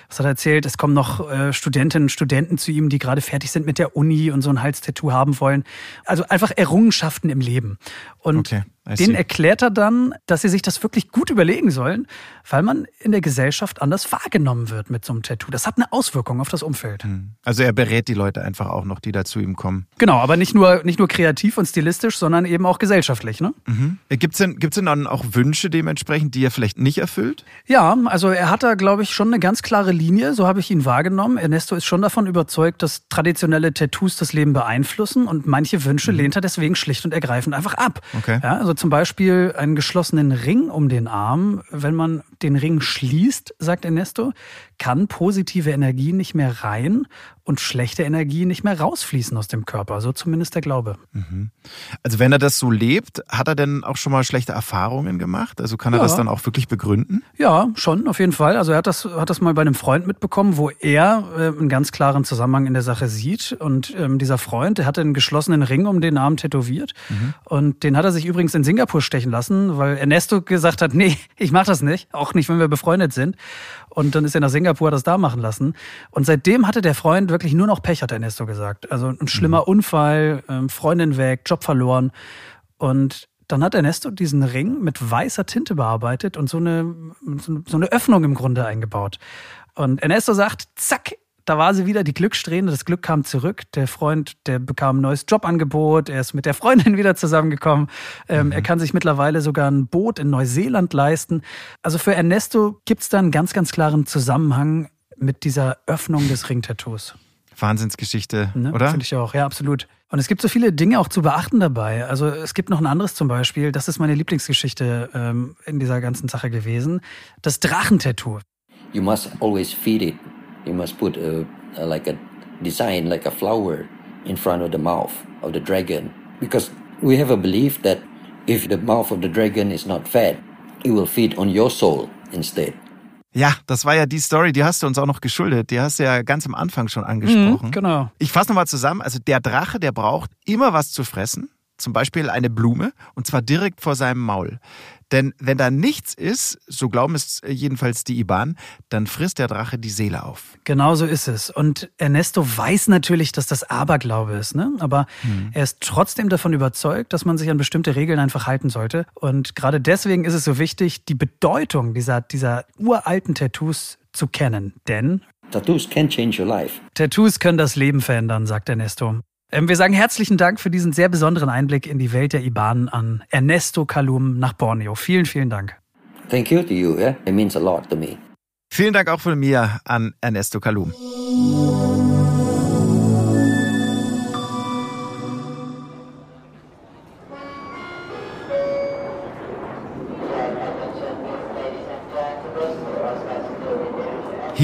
Was hat er erzählt? Es kommen noch äh, Studentinnen und Studenten zu ihm, die gerade fertig sind mit der Uni und so ein Halstattoo haben wollen. Also einfach Errungenschaften im Leben. Und okay. Den erklärt er dann, dass sie sich das wirklich gut überlegen sollen, weil man in der Gesellschaft anders wahrgenommen wird mit so einem Tattoo. Das hat eine Auswirkung auf das Umfeld. Hm. Also er berät die Leute einfach auch noch, die da zu ihm kommen. Genau, aber nicht nur, nicht nur kreativ und stilistisch, sondern eben auch gesellschaftlich. Ne? Mhm. Gibt es denn, gibt's denn dann auch Wünsche dementsprechend, die er vielleicht nicht erfüllt? Ja, also er hat da, glaube ich, schon eine ganz klare Linie, so habe ich ihn wahrgenommen. Ernesto ist schon davon überzeugt, dass traditionelle Tattoos das Leben beeinflussen und manche Wünsche mhm. lehnt er deswegen schlicht und ergreifend einfach ab. Okay. Ja, also zum Beispiel einen geschlossenen Ring um den Arm. Wenn man den Ring schließt, sagt Ernesto, kann positive Energie nicht mehr rein und schlechte Energie nicht mehr rausfließen aus dem Körper. So zumindest der Glaube. Mhm. Also wenn er das so lebt, hat er denn auch schon mal schlechte Erfahrungen gemacht? Also kann er ja. das dann auch wirklich begründen? Ja, schon, auf jeden Fall. Also er hat das, hat das mal bei einem Freund mitbekommen, wo er äh, einen ganz klaren Zusammenhang in der Sache sieht. Und ähm, dieser Freund, der hatte einen geschlossenen Ring um den Arm tätowiert. Mhm. Und den hat er sich übrigens in Singapur stechen lassen, weil Ernesto gesagt hat, nee, ich mach das nicht. Auch nicht, wenn wir befreundet sind. Und dann ist er nach Singapur, hat das da machen lassen. Und seitdem hatte der Freund wirklich nur noch Pech, hat Ernesto gesagt. Also ein schlimmer mhm. Unfall, ähm, Freundin weg, Job verloren. Und dann hat Ernesto diesen Ring mit weißer Tinte bearbeitet und so eine, so eine Öffnung im Grunde eingebaut. Und Ernesto sagt, zack, da war sie wieder, die Glückssträhne, das Glück kam zurück. Der Freund, der bekam ein neues Jobangebot, er ist mit der Freundin wieder zusammengekommen. Ähm, mhm. Er kann sich mittlerweile sogar ein Boot in Neuseeland leisten. Also für Ernesto gibt es da einen ganz, ganz klaren Zusammenhang mit dieser Öffnung des Ringtattoos. Wahnsinnsgeschichte, ne? oder? Finde ich auch, ja, absolut. Und es gibt so viele Dinge auch zu beachten dabei. Also es gibt noch ein anderes zum Beispiel, das ist meine Lieblingsgeschichte ähm, in dieser ganzen Sache gewesen, das Drachentattoo. You must always feed it you must put a, a, like a design like a flower in front of the mouth of the dragon because we have a belief that if the mouth of the dragon is not fed it will feed on your soul instead Ja, das war ja die Story, die hast du uns auch noch geschuldet. Die hast du ja ganz am Anfang schon angesprochen. Mhm, genau. Ich fasse nochmal zusammen. Also der Drache, der braucht immer was zu fressen. Zum Beispiel eine Blume und zwar direkt vor seinem Maul. Denn wenn da nichts ist, so glauben es jedenfalls die Iban, dann frisst der Drache die Seele auf. Genau so ist es. Und Ernesto weiß natürlich, dass das Aberglaube ist, ne? aber hm. er ist trotzdem davon überzeugt, dass man sich an bestimmte Regeln einfach halten sollte. Und gerade deswegen ist es so wichtig, die Bedeutung dieser, dieser uralten Tattoos zu kennen. Denn Tattoos can change your life. Tattoos können das Leben verändern, sagt Ernesto. Ähm, wir sagen herzlichen Dank für diesen sehr besonderen Einblick in die Welt der Ibanen an Ernesto Kalum nach Borneo. Vielen, vielen Dank. Thank you to you. Yeah? It means a lot to me. Vielen Dank auch von mir an Ernesto Kalum.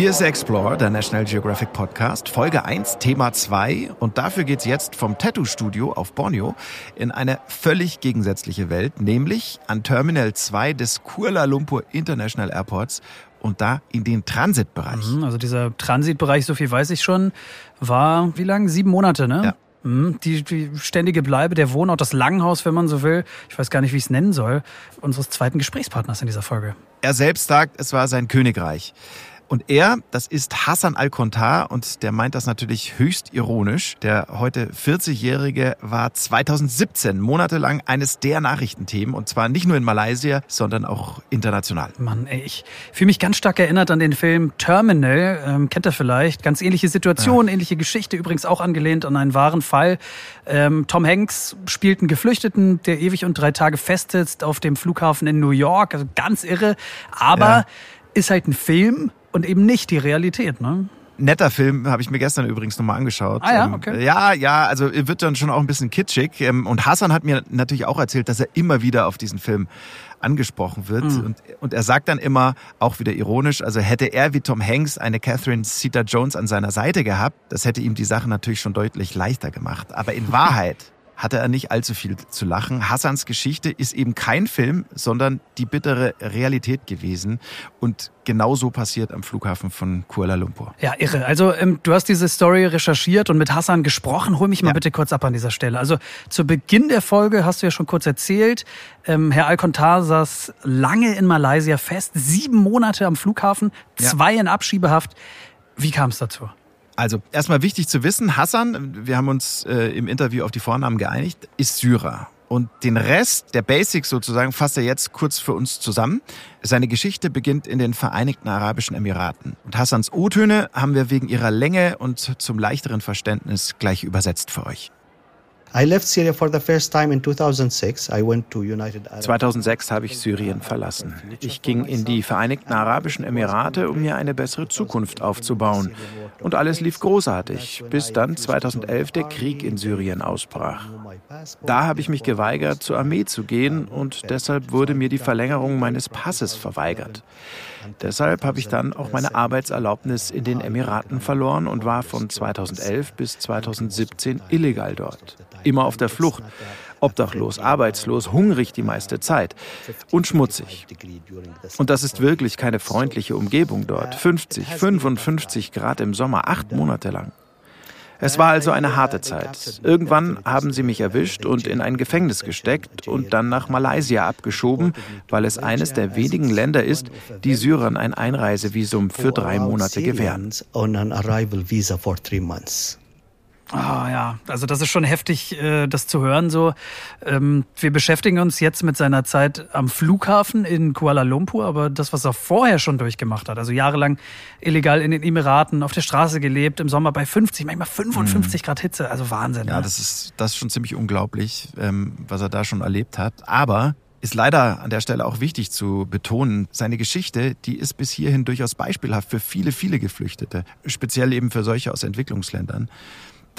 Hier ist Explore, der National Geographic Podcast, Folge 1, Thema 2. Und dafür geht's jetzt vom Tattoo-Studio auf Borneo in eine völlig gegensätzliche Welt, nämlich an Terminal 2 des Kuala Lumpur International Airports und da in den Transitbereich. Mhm, also dieser Transitbereich, so viel weiß ich schon, war wie lang? Sieben Monate, ne? Ja. Mhm, die, die ständige Bleibe, der Wohnort, das Langhaus, wenn man so will. Ich weiß gar nicht, wie ich es nennen soll. Unseres zweiten Gesprächspartners in dieser Folge. Er selbst sagt, es war sein Königreich. Und er, das ist Hassan Al-Kontar und der meint das natürlich höchst ironisch. Der heute 40-Jährige war 2017 monatelang eines der Nachrichtenthemen und zwar nicht nur in Malaysia, sondern auch international. Mann, ey, ich fühle mich ganz stark erinnert an den Film Terminal, ähm, kennt er vielleicht. Ganz ähnliche Situation, ja. ähnliche Geschichte, übrigens auch angelehnt an einen wahren Fall. Ähm, Tom Hanks spielt einen Geflüchteten, der ewig und drei Tage festsitzt auf dem Flughafen in New York. Also ganz irre, aber ja. ist halt ein Film und eben nicht die Realität, ne? Netter Film, habe ich mir gestern übrigens nochmal angeschaut. Ah ja, ähm, okay. Ja, ja, also wird dann schon auch ein bisschen kitschig. Ähm, und Hassan hat mir natürlich auch erzählt, dass er immer wieder auf diesen Film angesprochen wird. Mhm. Und, und er sagt dann immer, auch wieder ironisch, also hätte er wie Tom Hanks eine Catherine Zeta-Jones an seiner Seite gehabt, das hätte ihm die Sache natürlich schon deutlich leichter gemacht. Aber in Wahrheit hatte er nicht allzu viel zu lachen. Hassans Geschichte ist eben kein Film, sondern die bittere Realität gewesen. Und genau so passiert am Flughafen von Kuala Lumpur. Ja, irre. Also ähm, du hast diese Story recherchiert und mit Hassan gesprochen. Hol mich mal ja. bitte kurz ab an dieser Stelle. Also zu Beginn der Folge hast du ja schon kurz erzählt, ähm, Herr Alcontar saß lange in Malaysia fest, sieben Monate am Flughafen, zwei ja. in Abschiebehaft. Wie kam es dazu? Also erstmal wichtig zu wissen, Hassan, wir haben uns äh, im Interview auf die Vornamen geeinigt, ist Syrer. Und den Rest der Basics sozusagen fasst er jetzt kurz für uns zusammen. Seine Geschichte beginnt in den Vereinigten Arabischen Emiraten. Und Hassans O-Töne haben wir wegen ihrer Länge und zum leichteren Verständnis gleich übersetzt für euch. 2006 habe ich Syrien verlassen. Ich ging in die Vereinigten Arabischen Emirate, um mir eine bessere Zukunft aufzubauen. Und alles lief großartig, bis dann 2011 der Krieg in Syrien ausbrach. Da habe ich mich geweigert, zur Armee zu gehen und deshalb wurde mir die Verlängerung meines Passes verweigert. Deshalb habe ich dann auch meine Arbeitserlaubnis in den Emiraten verloren und war von 2011 bis 2017 illegal dort. Immer auf der Flucht. Obdachlos, arbeitslos, hungrig die meiste Zeit und schmutzig. Und das ist wirklich keine freundliche Umgebung dort. 50, 55 Grad im Sommer, acht Monate lang. Es war also eine harte Zeit. Irgendwann haben sie mich erwischt und in ein Gefängnis gesteckt und dann nach Malaysia abgeschoben, weil es eines der wenigen Länder ist, die Syrern ein Einreisevisum für drei Monate gewähren. Ah oh, ja, also das ist schon heftig, äh, das zu hören. So, ähm, wir beschäftigen uns jetzt mit seiner Zeit am Flughafen in Kuala Lumpur, aber das, was er vorher schon durchgemacht hat, also jahrelang illegal in den Emiraten, auf der Straße gelebt, im Sommer bei 50, manchmal 55 mhm. Grad Hitze, also Wahnsinn. Ja, ne? das ist das ist schon ziemlich unglaublich, ähm, was er da schon erlebt hat. Aber ist leider an der Stelle auch wichtig zu betonen, seine Geschichte, die ist bis hierhin durchaus beispielhaft für viele, viele Geflüchtete, speziell eben für solche aus Entwicklungsländern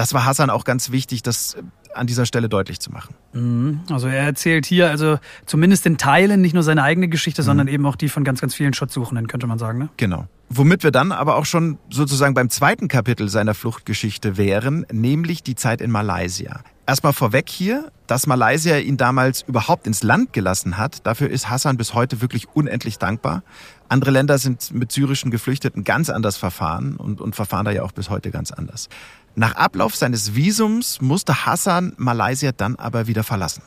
das war Hassan auch ganz wichtig, das äh, an dieser Stelle deutlich zu machen. Mhm. Also er erzählt hier also zumindest in Teilen nicht nur seine eigene Geschichte, mhm. sondern eben auch die von ganz, ganz vielen Schutzsuchenden, könnte man sagen. Ne? Genau. Womit wir dann aber auch schon sozusagen beim zweiten Kapitel seiner Fluchtgeschichte wären, nämlich die Zeit in Malaysia. Erstmal vorweg hier, dass Malaysia ihn damals überhaupt ins Land gelassen hat, dafür ist Hassan bis heute wirklich unendlich dankbar. Andere Länder sind mit syrischen Geflüchteten ganz anders verfahren und, und verfahren da ja auch bis heute ganz anders. Nach Ablauf seines Visums musste Hassan Malaysia dann aber wieder verlassen.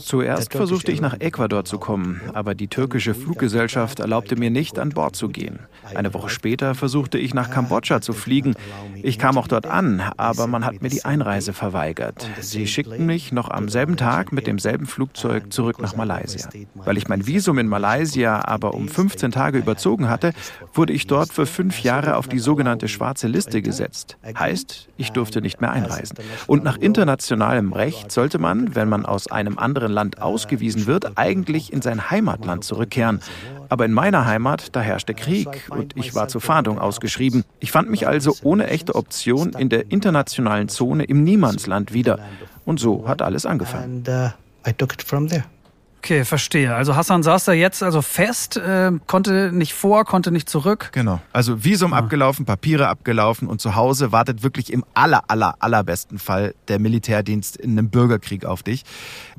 Zuerst versuchte ich nach Ecuador zu kommen, aber die türkische Fluggesellschaft erlaubte mir nicht, an Bord zu gehen. Eine Woche später versuchte ich nach Kambodscha zu fliegen. Ich kam auch dort an, aber man hat mir die Einreise verweigert. Sie schickten mich noch am selben Tag mit demselben Flugzeug zurück nach Malaysia. Weil ich mein Visum in Malaysia aber um 15 Tage überzogen hatte, wurde ich dort für fünf Jahre auf die sogenannte schwarze Liste gesetzt. Heißt, ich durfte nicht mehr einreisen. Und nach internationalem Recht sollte man, wenn man aus einem anderen Land ausgewiesen wird, eigentlich in sein Heimatland zurückkehren. Aber in meiner Heimat, da herrschte Krieg und ich war zur Fahndung ausgeschrieben. Ich fand mich also ohne echte Option in der internationalen Zone im Niemandsland wieder. Und so hat alles angefangen. Okay, verstehe. Also Hassan saß da jetzt also fest, äh, konnte nicht vor, konnte nicht zurück. Genau. Also Visum ah. abgelaufen, Papiere abgelaufen und zu Hause wartet wirklich im aller, aller, allerbesten Fall der Militärdienst in einem Bürgerkrieg auf dich.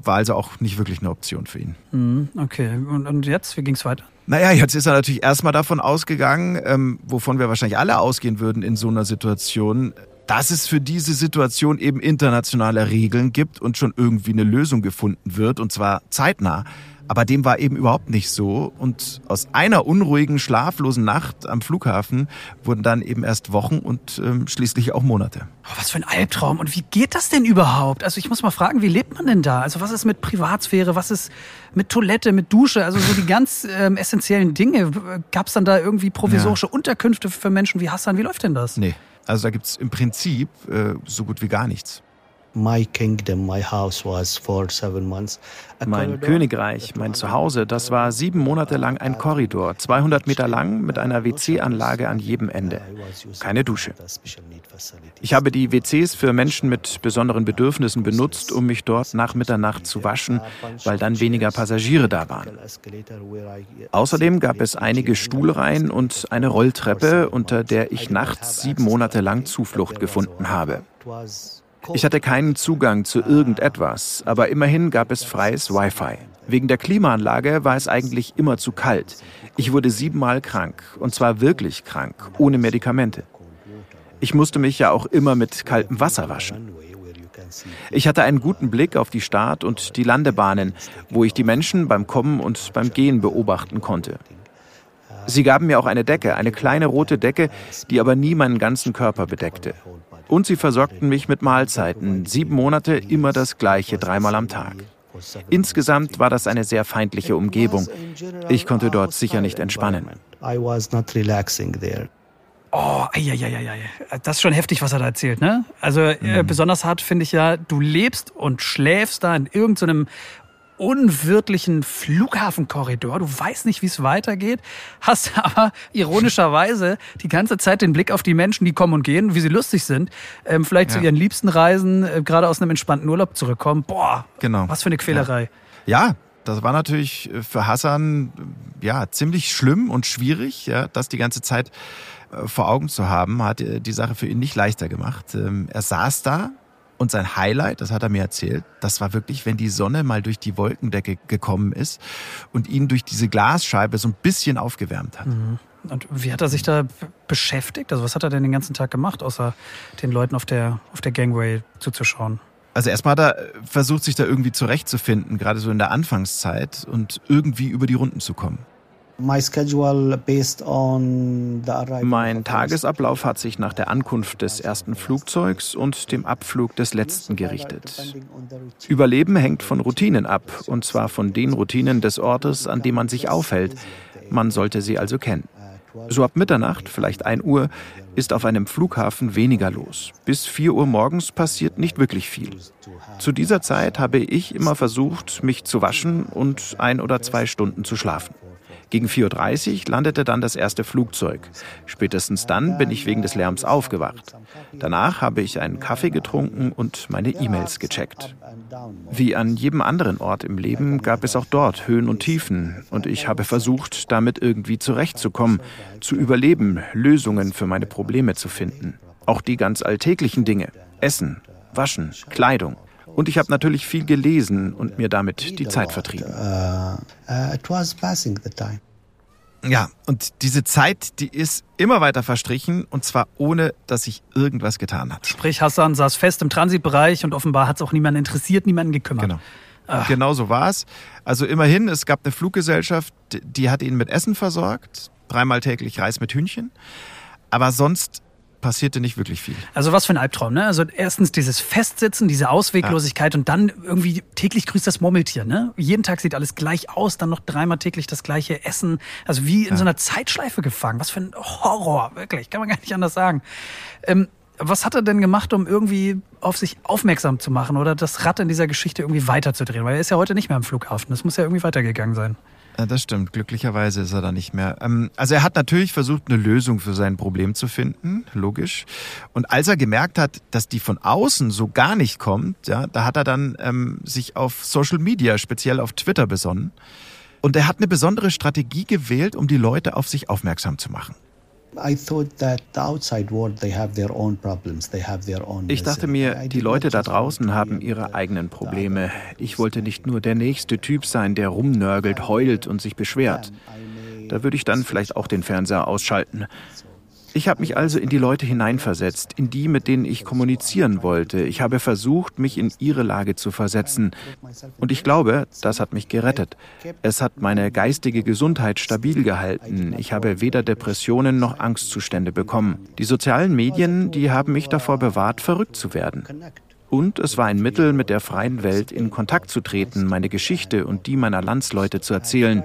War also auch nicht wirklich eine Option für ihn. Mhm, okay. Und, und jetzt, wie ging's weiter? Naja, jetzt ist er natürlich erstmal davon ausgegangen, ähm, wovon wir wahrscheinlich alle ausgehen würden in so einer Situation, dass es für diese Situation eben internationale Regeln gibt und schon irgendwie eine Lösung gefunden wird, und zwar zeitnah. Aber dem war eben überhaupt nicht so. Und aus einer unruhigen, schlaflosen Nacht am Flughafen wurden dann eben erst Wochen und ähm, schließlich auch Monate. Oh, was für ein Albtraum. Und wie geht das denn überhaupt? Also ich muss mal fragen, wie lebt man denn da? Also was ist mit Privatsphäre? Was ist mit Toilette, mit Dusche? Also so die ganz ähm, essentiellen Dinge. Gab es dann da irgendwie provisorische ja. Unterkünfte für Menschen wie Hassan? Wie läuft denn das? Nee. Also da gibt es im Prinzip äh, so gut wie gar nichts. My kingdom, my house was for seven months. Mein Königreich, mein Zuhause, das war sieben Monate lang ein Korridor, 200 Meter lang mit einer WC-Anlage an jedem Ende. Keine Dusche. Ich habe die WCs für Menschen mit besonderen Bedürfnissen benutzt, um mich dort nach Mitternacht zu waschen, weil dann weniger Passagiere da waren. Außerdem gab es einige Stuhlreihen und eine Rolltreppe, unter der ich nachts sieben Monate lang Zuflucht gefunden habe. Ich hatte keinen Zugang zu irgendetwas, aber immerhin gab es freies Wi-Fi. Wegen der Klimaanlage war es eigentlich immer zu kalt. Ich wurde siebenmal krank, und zwar wirklich krank, ohne Medikamente. Ich musste mich ja auch immer mit kaltem Wasser waschen. Ich hatte einen guten Blick auf die Start- und die Landebahnen, wo ich die Menschen beim Kommen und beim Gehen beobachten konnte. Sie gaben mir auch eine Decke, eine kleine rote Decke, die aber nie meinen ganzen Körper bedeckte. Und sie versorgten mich mit Mahlzeiten, sieben Monate immer das gleiche, dreimal am Tag. Insgesamt war das eine sehr feindliche Umgebung. Ich konnte dort sicher nicht entspannen. Oh, ei, ei, ei, ei. das ist schon heftig, was er da erzählt, ne? Also äh, mhm. besonders hart finde ich ja, du lebst und schläfst da in irgendeinem unwirtlichen Flughafenkorridor. Du weißt nicht, wie es weitergeht, hast aber ironischerweise die ganze Zeit den Blick auf die Menschen, die kommen und gehen, wie sie lustig sind, ähm, vielleicht ja. zu ihren liebsten Reisen, äh, gerade aus einem entspannten Urlaub zurückkommen. Boah, genau. was für eine Quälerei. ja. ja. Das war natürlich äh, für Hassan ja ziemlich schlimm und schwierig, ja, das die ganze Zeit äh, vor Augen zu haben, hat die Sache für ihn nicht leichter gemacht. Ähm, er saß da und sein Highlight, das hat er mir erzählt, das war wirklich, wenn die Sonne mal durch die Wolkendecke gekommen ist und ihn durch diese Glasscheibe so ein bisschen aufgewärmt hat. Mhm. Und wie hat er sich da beschäftigt? Also was hat er denn den ganzen Tag gemacht, außer den Leuten auf der, auf der Gangway zuzuschauen? Also erstmal hat er versucht, sich da irgendwie zurechtzufinden, gerade so in der Anfangszeit und irgendwie über die Runden zu kommen. Mein Tagesablauf hat sich nach der Ankunft des ersten Flugzeugs und dem Abflug des letzten gerichtet. Überleben hängt von Routinen ab, und zwar von den Routinen des Ortes, an dem man sich aufhält. Man sollte sie also kennen. So ab Mitternacht, vielleicht 1 Uhr, ist auf einem Flughafen weniger los. Bis 4 Uhr morgens passiert nicht wirklich viel. Zu dieser Zeit habe ich immer versucht, mich zu waschen und ein oder zwei Stunden zu schlafen. Gegen 4.30 Uhr landete dann das erste Flugzeug. Spätestens dann bin ich wegen des Lärms aufgewacht. Danach habe ich einen Kaffee getrunken und meine E-Mails gecheckt. Wie an jedem anderen Ort im Leben gab es auch dort Höhen und Tiefen und ich habe versucht, damit irgendwie zurechtzukommen, zu überleben, Lösungen für meine Probleme zu finden. Auch die ganz alltäglichen Dinge. Essen, Waschen, Kleidung. Und ich habe natürlich viel gelesen und mir damit die Zeit vertrieben. Uh, ja, und diese Zeit, die ist immer weiter verstrichen und zwar ohne, dass sich irgendwas getan hat. Sprich, Hassan saß fest im Transitbereich und offenbar hat es auch niemanden interessiert, niemanden gekümmert. Genau. Ach. Genau so war es. Also immerhin, es gab eine Fluggesellschaft, die hat ihn mit Essen versorgt, dreimal täglich Reis mit Hühnchen. Aber sonst passierte nicht wirklich viel. Also was für ein Albtraum, ne? Also erstens dieses Festsitzen, diese Ausweglosigkeit ja. und dann irgendwie täglich grüßt das Murmeltier, ne? Jeden Tag sieht alles gleich aus, dann noch dreimal täglich das gleiche Essen. Also wie in ja. so einer Zeitschleife gefangen. Was für ein Horror, wirklich, kann man gar nicht anders sagen. Ähm, was hat er denn gemacht, um irgendwie auf sich aufmerksam zu machen oder das Rad in dieser Geschichte irgendwie weiterzudrehen? Weil er ist ja heute nicht mehr am Flughafen. Das muss ja irgendwie weitergegangen sein. Ja, das stimmt. Glücklicherweise ist er da nicht mehr. Ähm, also er hat natürlich versucht, eine Lösung für sein Problem zu finden, logisch. Und als er gemerkt hat, dass die von außen so gar nicht kommt, ja, da hat er dann ähm, sich auf Social Media, speziell auf Twitter besonnen. Und er hat eine besondere Strategie gewählt, um die Leute auf sich aufmerksam zu machen. Ich dachte mir, die Leute da draußen haben ihre eigenen Probleme. Ich wollte nicht nur der nächste Typ sein, der rumnörgelt, heult und sich beschwert. Da würde ich dann vielleicht auch den Fernseher ausschalten. Ich habe mich also in die Leute hineinversetzt, in die, mit denen ich kommunizieren wollte. Ich habe versucht, mich in ihre Lage zu versetzen. Und ich glaube, das hat mich gerettet. Es hat meine geistige Gesundheit stabil gehalten. Ich habe weder Depressionen noch Angstzustände bekommen. Die sozialen Medien, die haben mich davor bewahrt, verrückt zu werden. Und es war ein Mittel, mit der freien Welt in Kontakt zu treten, meine Geschichte und die meiner Landsleute zu erzählen.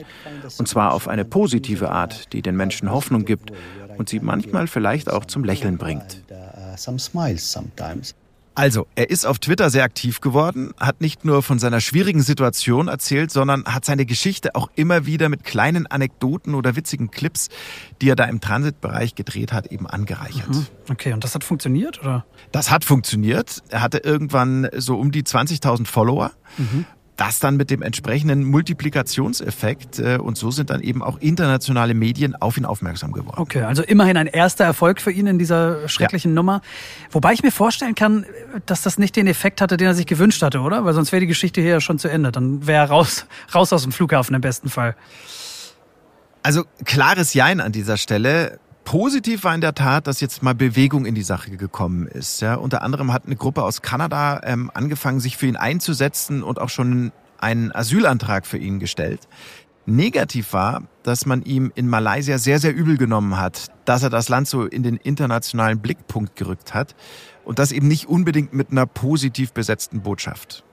Und zwar auf eine positive Art, die den Menschen Hoffnung gibt und sie manchmal vielleicht auch zum Lächeln bringt. Also, er ist auf Twitter sehr aktiv geworden, hat nicht nur von seiner schwierigen Situation erzählt, sondern hat seine Geschichte auch immer wieder mit kleinen Anekdoten oder witzigen Clips, die er da im Transitbereich gedreht hat, eben angereichert. Mhm. Okay, und das hat funktioniert, oder? Das hat funktioniert. Er hatte irgendwann so um die 20.000 Follower. Mhm. Das dann mit dem entsprechenden Multiplikationseffekt äh, und so sind dann eben auch internationale Medien auf ihn aufmerksam geworden. Okay, also immerhin ein erster Erfolg für ihn in dieser schrecklichen ja. Nummer. Wobei ich mir vorstellen kann, dass das nicht den Effekt hatte, den er sich gewünscht hatte, oder? Weil sonst wäre die Geschichte hier ja schon zu Ende. Dann wäre er raus, raus aus dem Flughafen im besten Fall. Also klares Jein an dieser Stelle. Positiv war in der Tat, dass jetzt mal Bewegung in die Sache gekommen ist. Ja, unter anderem hat eine Gruppe aus Kanada ähm, angefangen, sich für ihn einzusetzen und auch schon einen Asylantrag für ihn gestellt. Negativ war, dass man ihm in Malaysia sehr, sehr übel genommen hat, dass er das Land so in den internationalen Blickpunkt gerückt hat und das eben nicht unbedingt mit einer positiv besetzten Botschaft.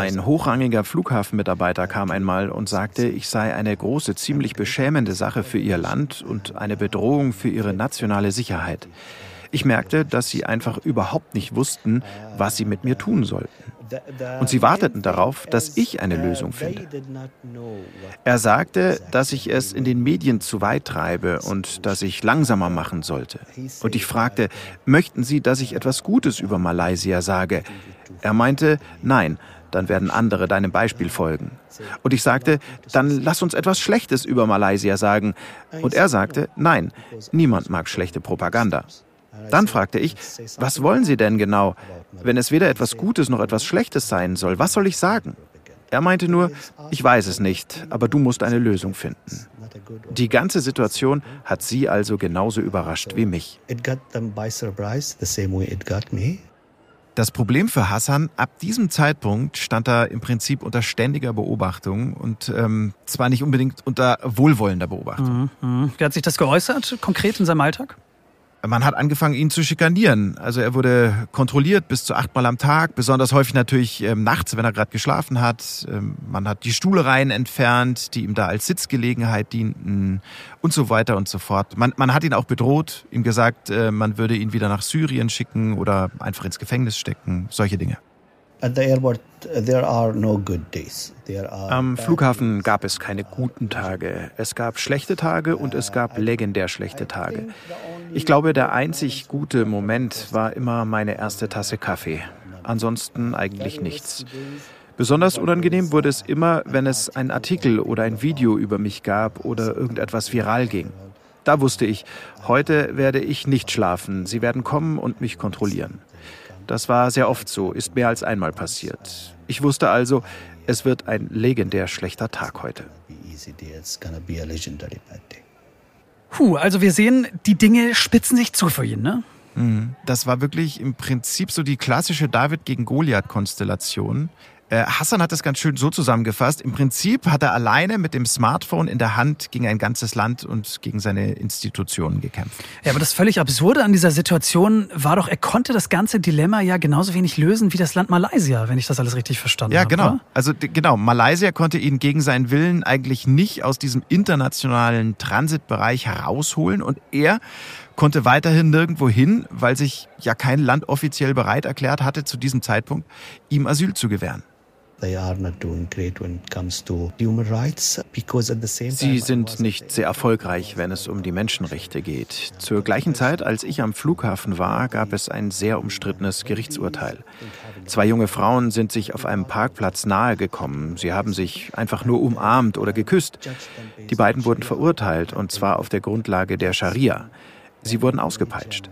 Ein hochrangiger Flughafenmitarbeiter kam einmal und sagte, ich sei eine große, ziemlich beschämende Sache für ihr Land und eine Bedrohung für ihre nationale Sicherheit. Ich merkte, dass sie einfach überhaupt nicht wussten, was sie mit mir tun sollten. Und sie warteten darauf, dass ich eine Lösung finde. Er sagte, dass ich es in den Medien zu weit treibe und dass ich langsamer machen sollte. Und ich fragte, möchten Sie, dass ich etwas Gutes über Malaysia sage? Er meinte, nein, dann werden andere deinem Beispiel folgen. Und ich sagte, dann lass uns etwas Schlechtes über Malaysia sagen. Und er sagte, nein, niemand mag schlechte Propaganda. Dann fragte ich, was wollen Sie denn genau? Wenn es weder etwas Gutes noch etwas Schlechtes sein soll, was soll ich sagen? Er meinte nur, ich weiß es nicht, aber du musst eine Lösung finden. Die ganze Situation hat sie also genauso überrascht wie mich. Das Problem für Hassan, ab diesem Zeitpunkt stand er im Prinzip unter ständiger Beobachtung und ähm, zwar nicht unbedingt unter wohlwollender Beobachtung. Mhm, mhm. Wie hat sich das geäußert, konkret in seinem Alltag? Man hat angefangen, ihn zu schikanieren. Also er wurde kontrolliert bis zu achtmal am Tag, besonders häufig natürlich ähm, nachts, wenn er gerade geschlafen hat. Ähm, man hat die Stuhlereien entfernt, die ihm da als Sitzgelegenheit dienten und so weiter und so fort. Man, man hat ihn auch bedroht, ihm gesagt, äh, man würde ihn wieder nach Syrien schicken oder einfach ins Gefängnis stecken, solche Dinge. Am Flughafen gab es keine guten Tage. Es gab schlechte Tage und es gab legendär schlechte Tage. Ich glaube, der einzig gute Moment war immer meine erste Tasse Kaffee. Ansonsten eigentlich nichts. Besonders unangenehm wurde es immer, wenn es einen Artikel oder ein Video über mich gab oder irgendetwas viral ging. Da wusste ich, heute werde ich nicht schlafen. Sie werden kommen und mich kontrollieren. Das war sehr oft so, ist mehr als einmal passiert. Ich wusste also, es wird ein legendär schlechter Tag heute. Puh, also wir sehen, die Dinge spitzen sich zu für ihn, ne? Mhm. Das war wirklich im Prinzip so die klassische David gegen Goliath-Konstellation. Äh, Hassan hat das ganz schön so zusammengefasst. Im Prinzip hat er alleine mit dem Smartphone in der Hand gegen ein ganzes Land und gegen seine Institutionen gekämpft. Ja, aber das völlig Absurde an dieser Situation war doch, er konnte das ganze Dilemma ja genauso wenig lösen wie das Land Malaysia, wenn ich das alles richtig verstanden habe. Ja, genau. Oder? Also genau, Malaysia konnte ihn gegen seinen Willen eigentlich nicht aus diesem internationalen Transitbereich herausholen und er konnte weiterhin nirgendwo hin, weil sich ja kein Land offiziell bereit erklärt hatte, zu diesem Zeitpunkt ihm Asyl zu gewähren. Sie sind nicht sehr erfolgreich, wenn es um die Menschenrechte geht. Zur gleichen Zeit, als ich am Flughafen war, gab es ein sehr umstrittenes Gerichtsurteil. Zwei junge Frauen sind sich auf einem Parkplatz nahegekommen. Sie haben sich einfach nur umarmt oder geküsst. Die beiden wurden verurteilt, und zwar auf der Grundlage der Scharia. Sie wurden ausgepeitscht.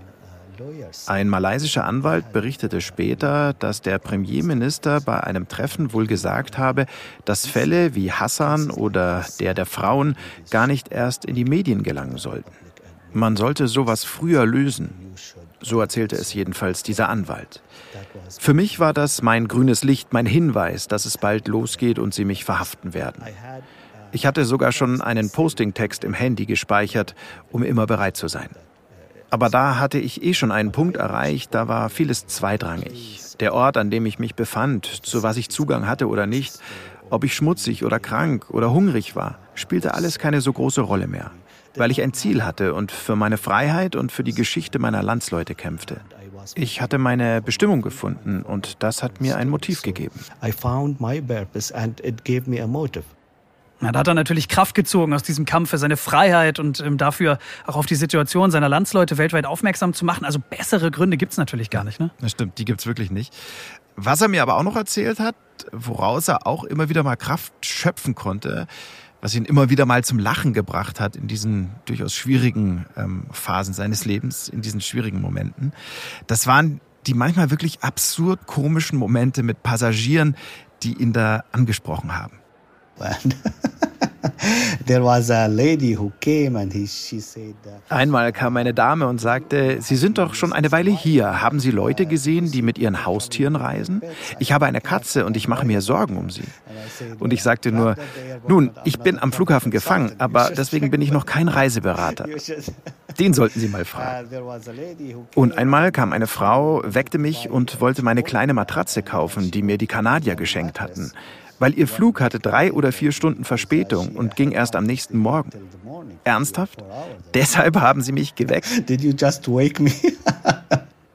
Ein malaysischer Anwalt berichtete später, dass der Premierminister bei einem Treffen wohl gesagt habe, dass Fälle wie Hassan oder der der Frauen gar nicht erst in die Medien gelangen sollten. Man sollte sowas früher lösen. So erzählte es jedenfalls dieser Anwalt. Für mich war das mein grünes Licht, mein Hinweis, dass es bald losgeht und sie mich verhaften werden. Ich hatte sogar schon einen Postingtext im Handy gespeichert, um immer bereit zu sein. Aber da hatte ich eh schon einen Punkt erreicht, da war vieles zweitrangig. Der Ort, an dem ich mich befand, zu was ich Zugang hatte oder nicht, ob ich schmutzig oder krank oder hungrig war, spielte alles keine so große Rolle mehr, weil ich ein Ziel hatte und für meine Freiheit und für die Geschichte meiner Landsleute kämpfte. Ich hatte meine Bestimmung gefunden und das hat mir ein Motiv gegeben. I found my purpose and it gave me a motive. Ja, da hat er natürlich Kraft gezogen aus diesem Kampf für seine Freiheit und ähm, dafür auch auf die Situation seiner Landsleute weltweit aufmerksam zu machen. Also bessere Gründe gibt's natürlich gar nicht. Ne? Das stimmt, die gibt's wirklich nicht. Was er mir aber auch noch erzählt hat, woraus er auch immer wieder mal Kraft schöpfen konnte, was ihn immer wieder mal zum Lachen gebracht hat in diesen durchaus schwierigen ähm, Phasen seines Lebens, in diesen schwierigen Momenten, das waren die manchmal wirklich absurd komischen Momente mit Passagieren, die ihn da angesprochen haben. Einmal kam eine Dame und sagte, Sie sind doch schon eine Weile hier. Haben Sie Leute gesehen, die mit ihren Haustieren reisen? Ich habe eine Katze und ich mache mir Sorgen um sie. Und ich sagte nur, nun, ich bin am Flughafen gefangen, aber deswegen bin ich noch kein Reiseberater. Den sollten Sie mal fragen. Und einmal kam eine Frau, weckte mich und wollte meine kleine Matratze kaufen, die mir die Kanadier geschenkt hatten weil ihr Flug hatte drei oder vier Stunden Verspätung und ging erst am nächsten Morgen. Ernsthaft? Deshalb haben sie mich geweckt? Did you just wake me?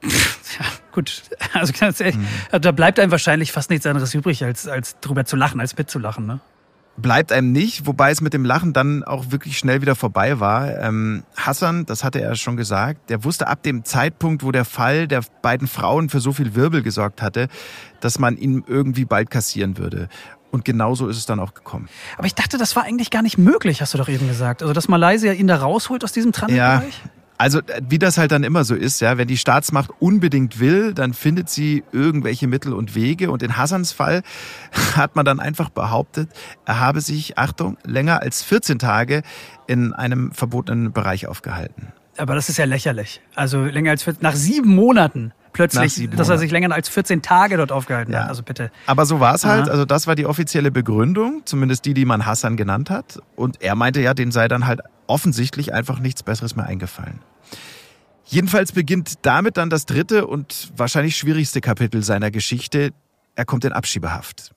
ja, gut. Also ganz ehrlich, mhm. da bleibt einem wahrscheinlich fast nichts anderes übrig, als, als drüber zu lachen, als mitzulachen, ne? bleibt einem nicht, wobei es mit dem Lachen dann auch wirklich schnell wieder vorbei war. Ähm, Hassan, das hatte er schon gesagt, der wusste ab dem Zeitpunkt, wo der Fall der beiden Frauen für so viel Wirbel gesorgt hatte, dass man ihn irgendwie bald kassieren würde. Und genauso ist es dann auch gekommen. Aber ich dachte, das war eigentlich gar nicht möglich, hast du doch eben gesagt. Also, dass Malaysia ihn da rausholt aus diesem Transitbereich? Ja. Also wie das halt dann immer so ist, ja, wenn die Staatsmacht unbedingt will, dann findet sie irgendwelche Mittel und Wege. Und in Hassans Fall hat man dann einfach behauptet, er habe sich, Achtung, länger als 14 Tage in einem verbotenen Bereich aufgehalten. Aber das ist ja lächerlich. Also länger als 14, nach sieben Monaten plötzlich, dass er sich länger als 14 Tage dort aufgehalten ja. hat. Also bitte. Aber so war es halt. Also das war die offizielle Begründung, zumindest die, die man Hassan genannt hat. Und er meinte ja, dem sei dann halt offensichtlich einfach nichts Besseres mehr eingefallen. Jedenfalls beginnt damit dann das dritte und wahrscheinlich schwierigste Kapitel seiner Geschichte. Er kommt in Abschiebehaft.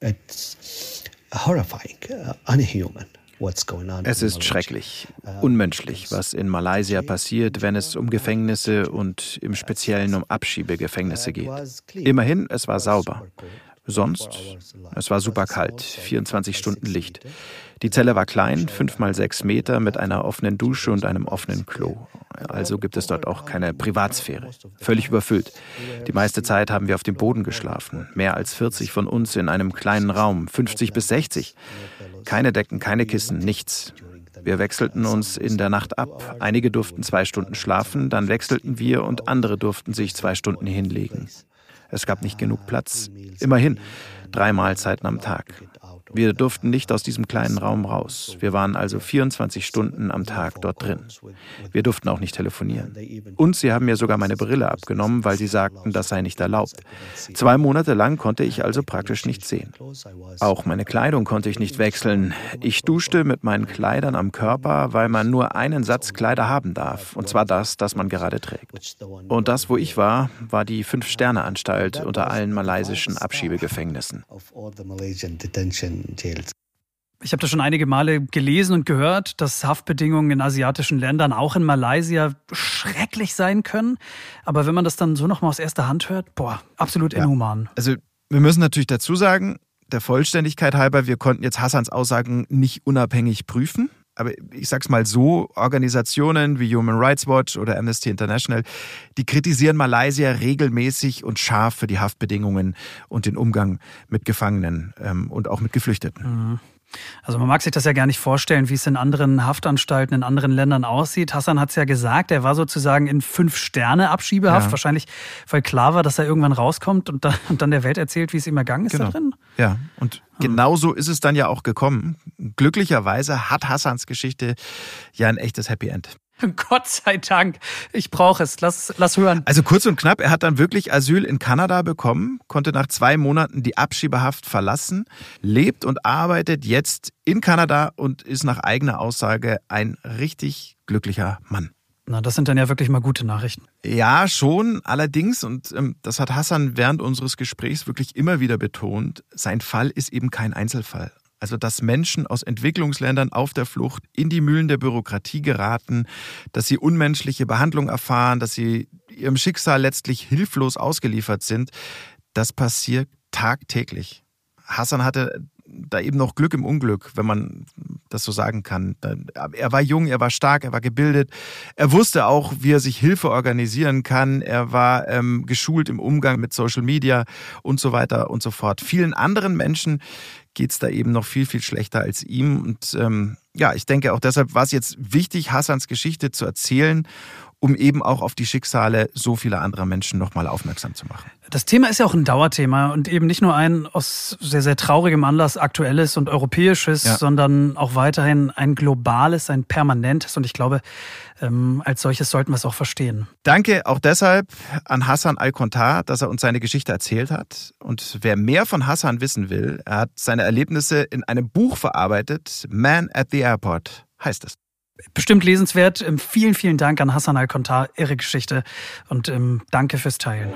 It's horrifying, uh, unhuman. Es ist schrecklich, uh, unmenschlich, was in Malaysia passiert, wenn es um Gefängnisse und im Speziellen um Abschiebegefängnisse geht. Immerhin, es war sauber. Sonst, es war super kalt, 24 Stunden Licht. Die Zelle war klein, fünf mal sechs Meter mit einer offenen Dusche und einem offenen Klo. Also gibt es dort auch keine Privatsphäre. Völlig überfüllt. Die meiste Zeit haben wir auf dem Boden geschlafen. Mehr als 40 von uns in einem kleinen Raum, 50 bis 60. Keine Decken, keine Kissen, nichts. Wir wechselten uns in der Nacht ab. Einige durften zwei Stunden schlafen, dann wechselten wir und andere durften sich zwei Stunden hinlegen. Es gab nicht genug Platz. Immerhin drei Mahlzeiten am Tag. Wir durften nicht aus diesem kleinen Raum raus. Wir waren also 24 Stunden am Tag dort drin. Wir durften auch nicht telefonieren. Und sie haben mir sogar meine Brille abgenommen, weil sie sagten, das sei nicht erlaubt. Zwei Monate lang konnte ich also praktisch nichts sehen. Auch meine Kleidung konnte ich nicht wechseln. Ich duschte mit meinen Kleidern am Körper, weil man nur einen Satz Kleider haben darf. Und zwar das, das man gerade trägt. Und das, wo ich war, war die Fünf-Sterne-Anstalt unter allen malaysischen Abschiebegefängnissen jails. Ich habe da schon einige Male gelesen und gehört, dass Haftbedingungen in asiatischen Ländern, auch in Malaysia, schrecklich sein können. Aber wenn man das dann so nochmal aus erster Hand hört, boah, absolut ja. inhuman. Also wir müssen natürlich dazu sagen, der Vollständigkeit halber, wir konnten jetzt Hassans Aussagen nicht unabhängig prüfen. Aber ich sag's mal so, Organisationen wie Human Rights Watch oder Amnesty International, die kritisieren Malaysia regelmäßig und scharf für die Haftbedingungen und den Umgang mit Gefangenen ähm, und auch mit Geflüchteten. Mhm. Also man mag sich das ja gar nicht vorstellen, wie es in anderen Haftanstalten in anderen Ländern aussieht. Hassan hat es ja gesagt, er war sozusagen in fünf Sterne Abschiebehaft, ja. wahrscheinlich weil klar war, dass er irgendwann rauskommt und, da, und dann der Welt erzählt, wie es ihm ergangen ist genau. da drin. Ja, und genau so ist es dann ja auch gekommen. Glücklicherweise hat Hassans Geschichte ja ein echtes Happy End. Gott sei Dank. Ich brauche es. Lass, lass hören. Also kurz und knapp, er hat dann wirklich Asyl in Kanada bekommen, konnte nach zwei Monaten die Abschiebehaft verlassen, lebt und arbeitet jetzt in Kanada und ist nach eigener Aussage ein richtig glücklicher Mann. Na, das sind dann ja wirklich mal gute Nachrichten. Ja, schon. Allerdings, und ähm, das hat Hassan während unseres Gesprächs wirklich immer wieder betont, sein Fall ist eben kein Einzelfall. Also dass Menschen aus Entwicklungsländern auf der Flucht in die Mühlen der Bürokratie geraten, dass sie unmenschliche Behandlung erfahren, dass sie ihrem Schicksal letztlich hilflos ausgeliefert sind, das passiert tagtäglich. Hassan hatte da eben noch Glück im Unglück, wenn man das so sagen kann. Er war jung, er war stark, er war gebildet. Er wusste auch, wie er sich Hilfe organisieren kann. Er war ähm, geschult im Umgang mit Social Media und so weiter und so fort. Vielen anderen Menschen geht's da eben noch viel, viel schlechter als ihm. Und ähm, ja, ich denke auch deshalb war es jetzt wichtig, Hassans Geschichte zu erzählen um eben auch auf die Schicksale so vieler anderer Menschen nochmal aufmerksam zu machen. Das Thema ist ja auch ein Dauerthema und eben nicht nur ein aus sehr, sehr traurigem Anlass aktuelles und europäisches, ja. sondern auch weiterhin ein globales, ein permanentes und ich glaube, ähm, als solches sollten wir es auch verstehen. Danke auch deshalb an Hassan Al-Kontar, dass er uns seine Geschichte erzählt hat. Und wer mehr von Hassan wissen will, er hat seine Erlebnisse in einem Buch verarbeitet, Man at the Airport heißt es bestimmt lesenswert. Ähm, vielen, vielen Dank an Hassan Al-Kontar, ihre Geschichte und ähm, danke fürs Teilen.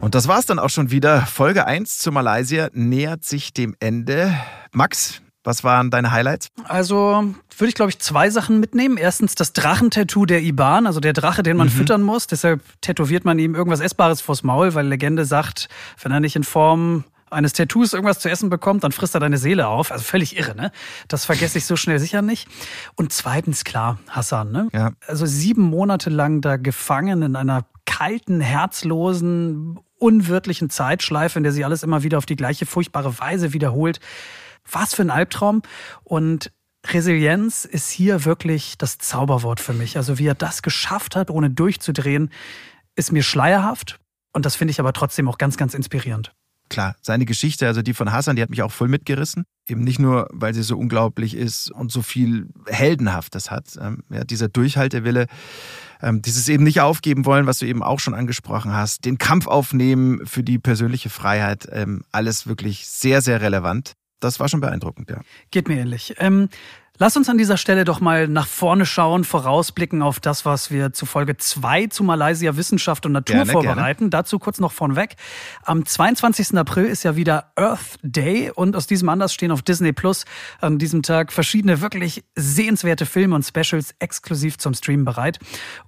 Und das war's dann auch schon wieder. Folge 1 zu Malaysia nähert sich dem Ende. Max, was waren deine Highlights? Also würde ich, glaube ich, zwei Sachen mitnehmen. Erstens das Drachentattoo der Iban, also der Drache, den man mhm. füttern muss. Deshalb tätowiert man ihm irgendwas Essbares vors Maul, weil Legende sagt, wenn er nicht in Form eines Tattoos irgendwas zu essen bekommt, dann frisst er deine Seele auf. Also völlig irre, ne? Das vergesse ich so schnell sicher nicht. Und zweitens, klar, Hassan, ne? Ja. Also sieben Monate lang da gefangen in einer kalten, herzlosen, unwirtlichen Zeitschleife, in der sich alles immer wieder auf die gleiche furchtbare Weise wiederholt. Was für ein Albtraum. Und Resilienz ist hier wirklich das Zauberwort für mich. Also wie er das geschafft hat, ohne durchzudrehen, ist mir schleierhaft. Und das finde ich aber trotzdem auch ganz, ganz inspirierend klar, seine Geschichte, also die von Hassan, die hat mich auch voll mitgerissen. Eben nicht nur, weil sie so unglaublich ist und so viel Heldenhaftes hat. Ähm, ja, dieser Durchhaltewille, ähm, dieses eben nicht aufgeben wollen, was du eben auch schon angesprochen hast, den Kampf aufnehmen für die persönliche Freiheit, ähm, alles wirklich sehr, sehr relevant. Das war schon beeindruckend, ja. Geht mir ähnlich. Ähm Lass uns an dieser Stelle doch mal nach vorne schauen, vorausblicken auf das, was wir zu Folge 2 zu Malaysia Wissenschaft und Natur gerne, vorbereiten. Gerne. Dazu kurz noch vorneweg. Am 22. April ist ja wieder Earth Day und aus diesem Anlass stehen auf Disney Plus an diesem Tag verschiedene wirklich sehenswerte Filme und Specials exklusiv zum Stream bereit.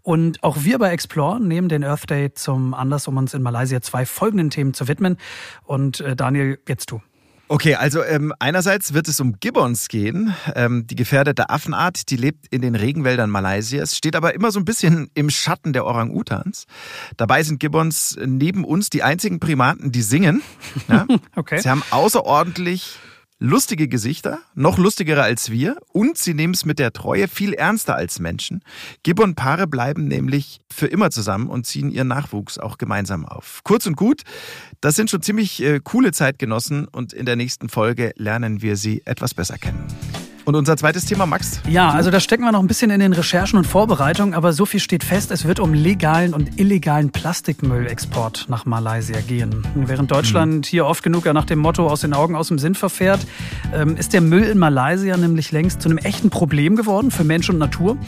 Und auch wir bei Explore nehmen den Earth Day zum Anlass, um uns in Malaysia zwei folgenden Themen zu widmen. Und äh, Daniel, jetzt du. Okay, also ähm, einerseits wird es um Gibbons gehen, ähm, die gefährdete Affenart, die lebt in den Regenwäldern Malaysias, steht aber immer so ein bisschen im Schatten der Orang-Utans. Dabei sind Gibbons neben uns die einzigen Primaten, die singen. Ja? okay. Sie haben außerordentlich lustige Gesichter, noch lustigere als wir und sie nehmen es mit der Treue viel ernster als Menschen. Gibbon-Paare bleiben nämlich für immer zusammen und ziehen ihren Nachwuchs auch gemeinsam auf. Kurz und gut, das sind schon ziemlich äh, coole Zeitgenossen und in der nächsten Folge lernen wir sie etwas besser kennen. Und unser zweites Thema, Max? Ja, also da stecken wir noch ein bisschen in den Recherchen und Vorbereitungen, aber so viel steht fest, es wird um legalen und illegalen Plastikmüllexport nach Malaysia gehen. Während Deutschland mhm. hier oft genug ja nach dem Motto aus den Augen, aus dem Sinn verfährt, ähm, ist der Müll in Malaysia nämlich längst zu einem echten Problem geworden für Mensch und Natur.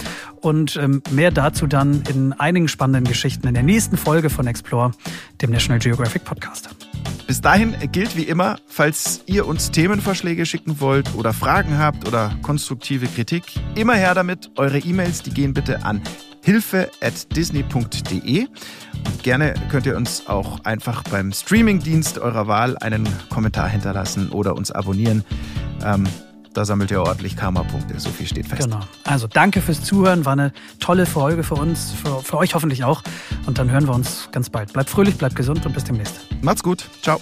Und ähm, mehr dazu dann in einigen spannenden Geschichten in der nächsten Folge von Explore, dem National Geographic Podcast. Bis dahin gilt wie immer, falls ihr uns Themenvorschläge schicken wollt oder Fragen habt oder konstruktive Kritik, immer her damit. Eure E-Mails, die gehen bitte an hilfe@disney.de. Und gerne könnt ihr uns auch einfach beim Streamingdienst eurer Wahl einen Kommentar hinterlassen oder uns abonnieren. Ähm, da sammelt ihr ordentlich Karma-Punkte. So viel steht fest. Genau. Also danke fürs Zuhören. War eine tolle Folge für uns, für, für euch hoffentlich auch. Und dann hören wir uns ganz bald. Bleibt fröhlich, bleibt gesund und bis demnächst. Macht's gut. Ciao.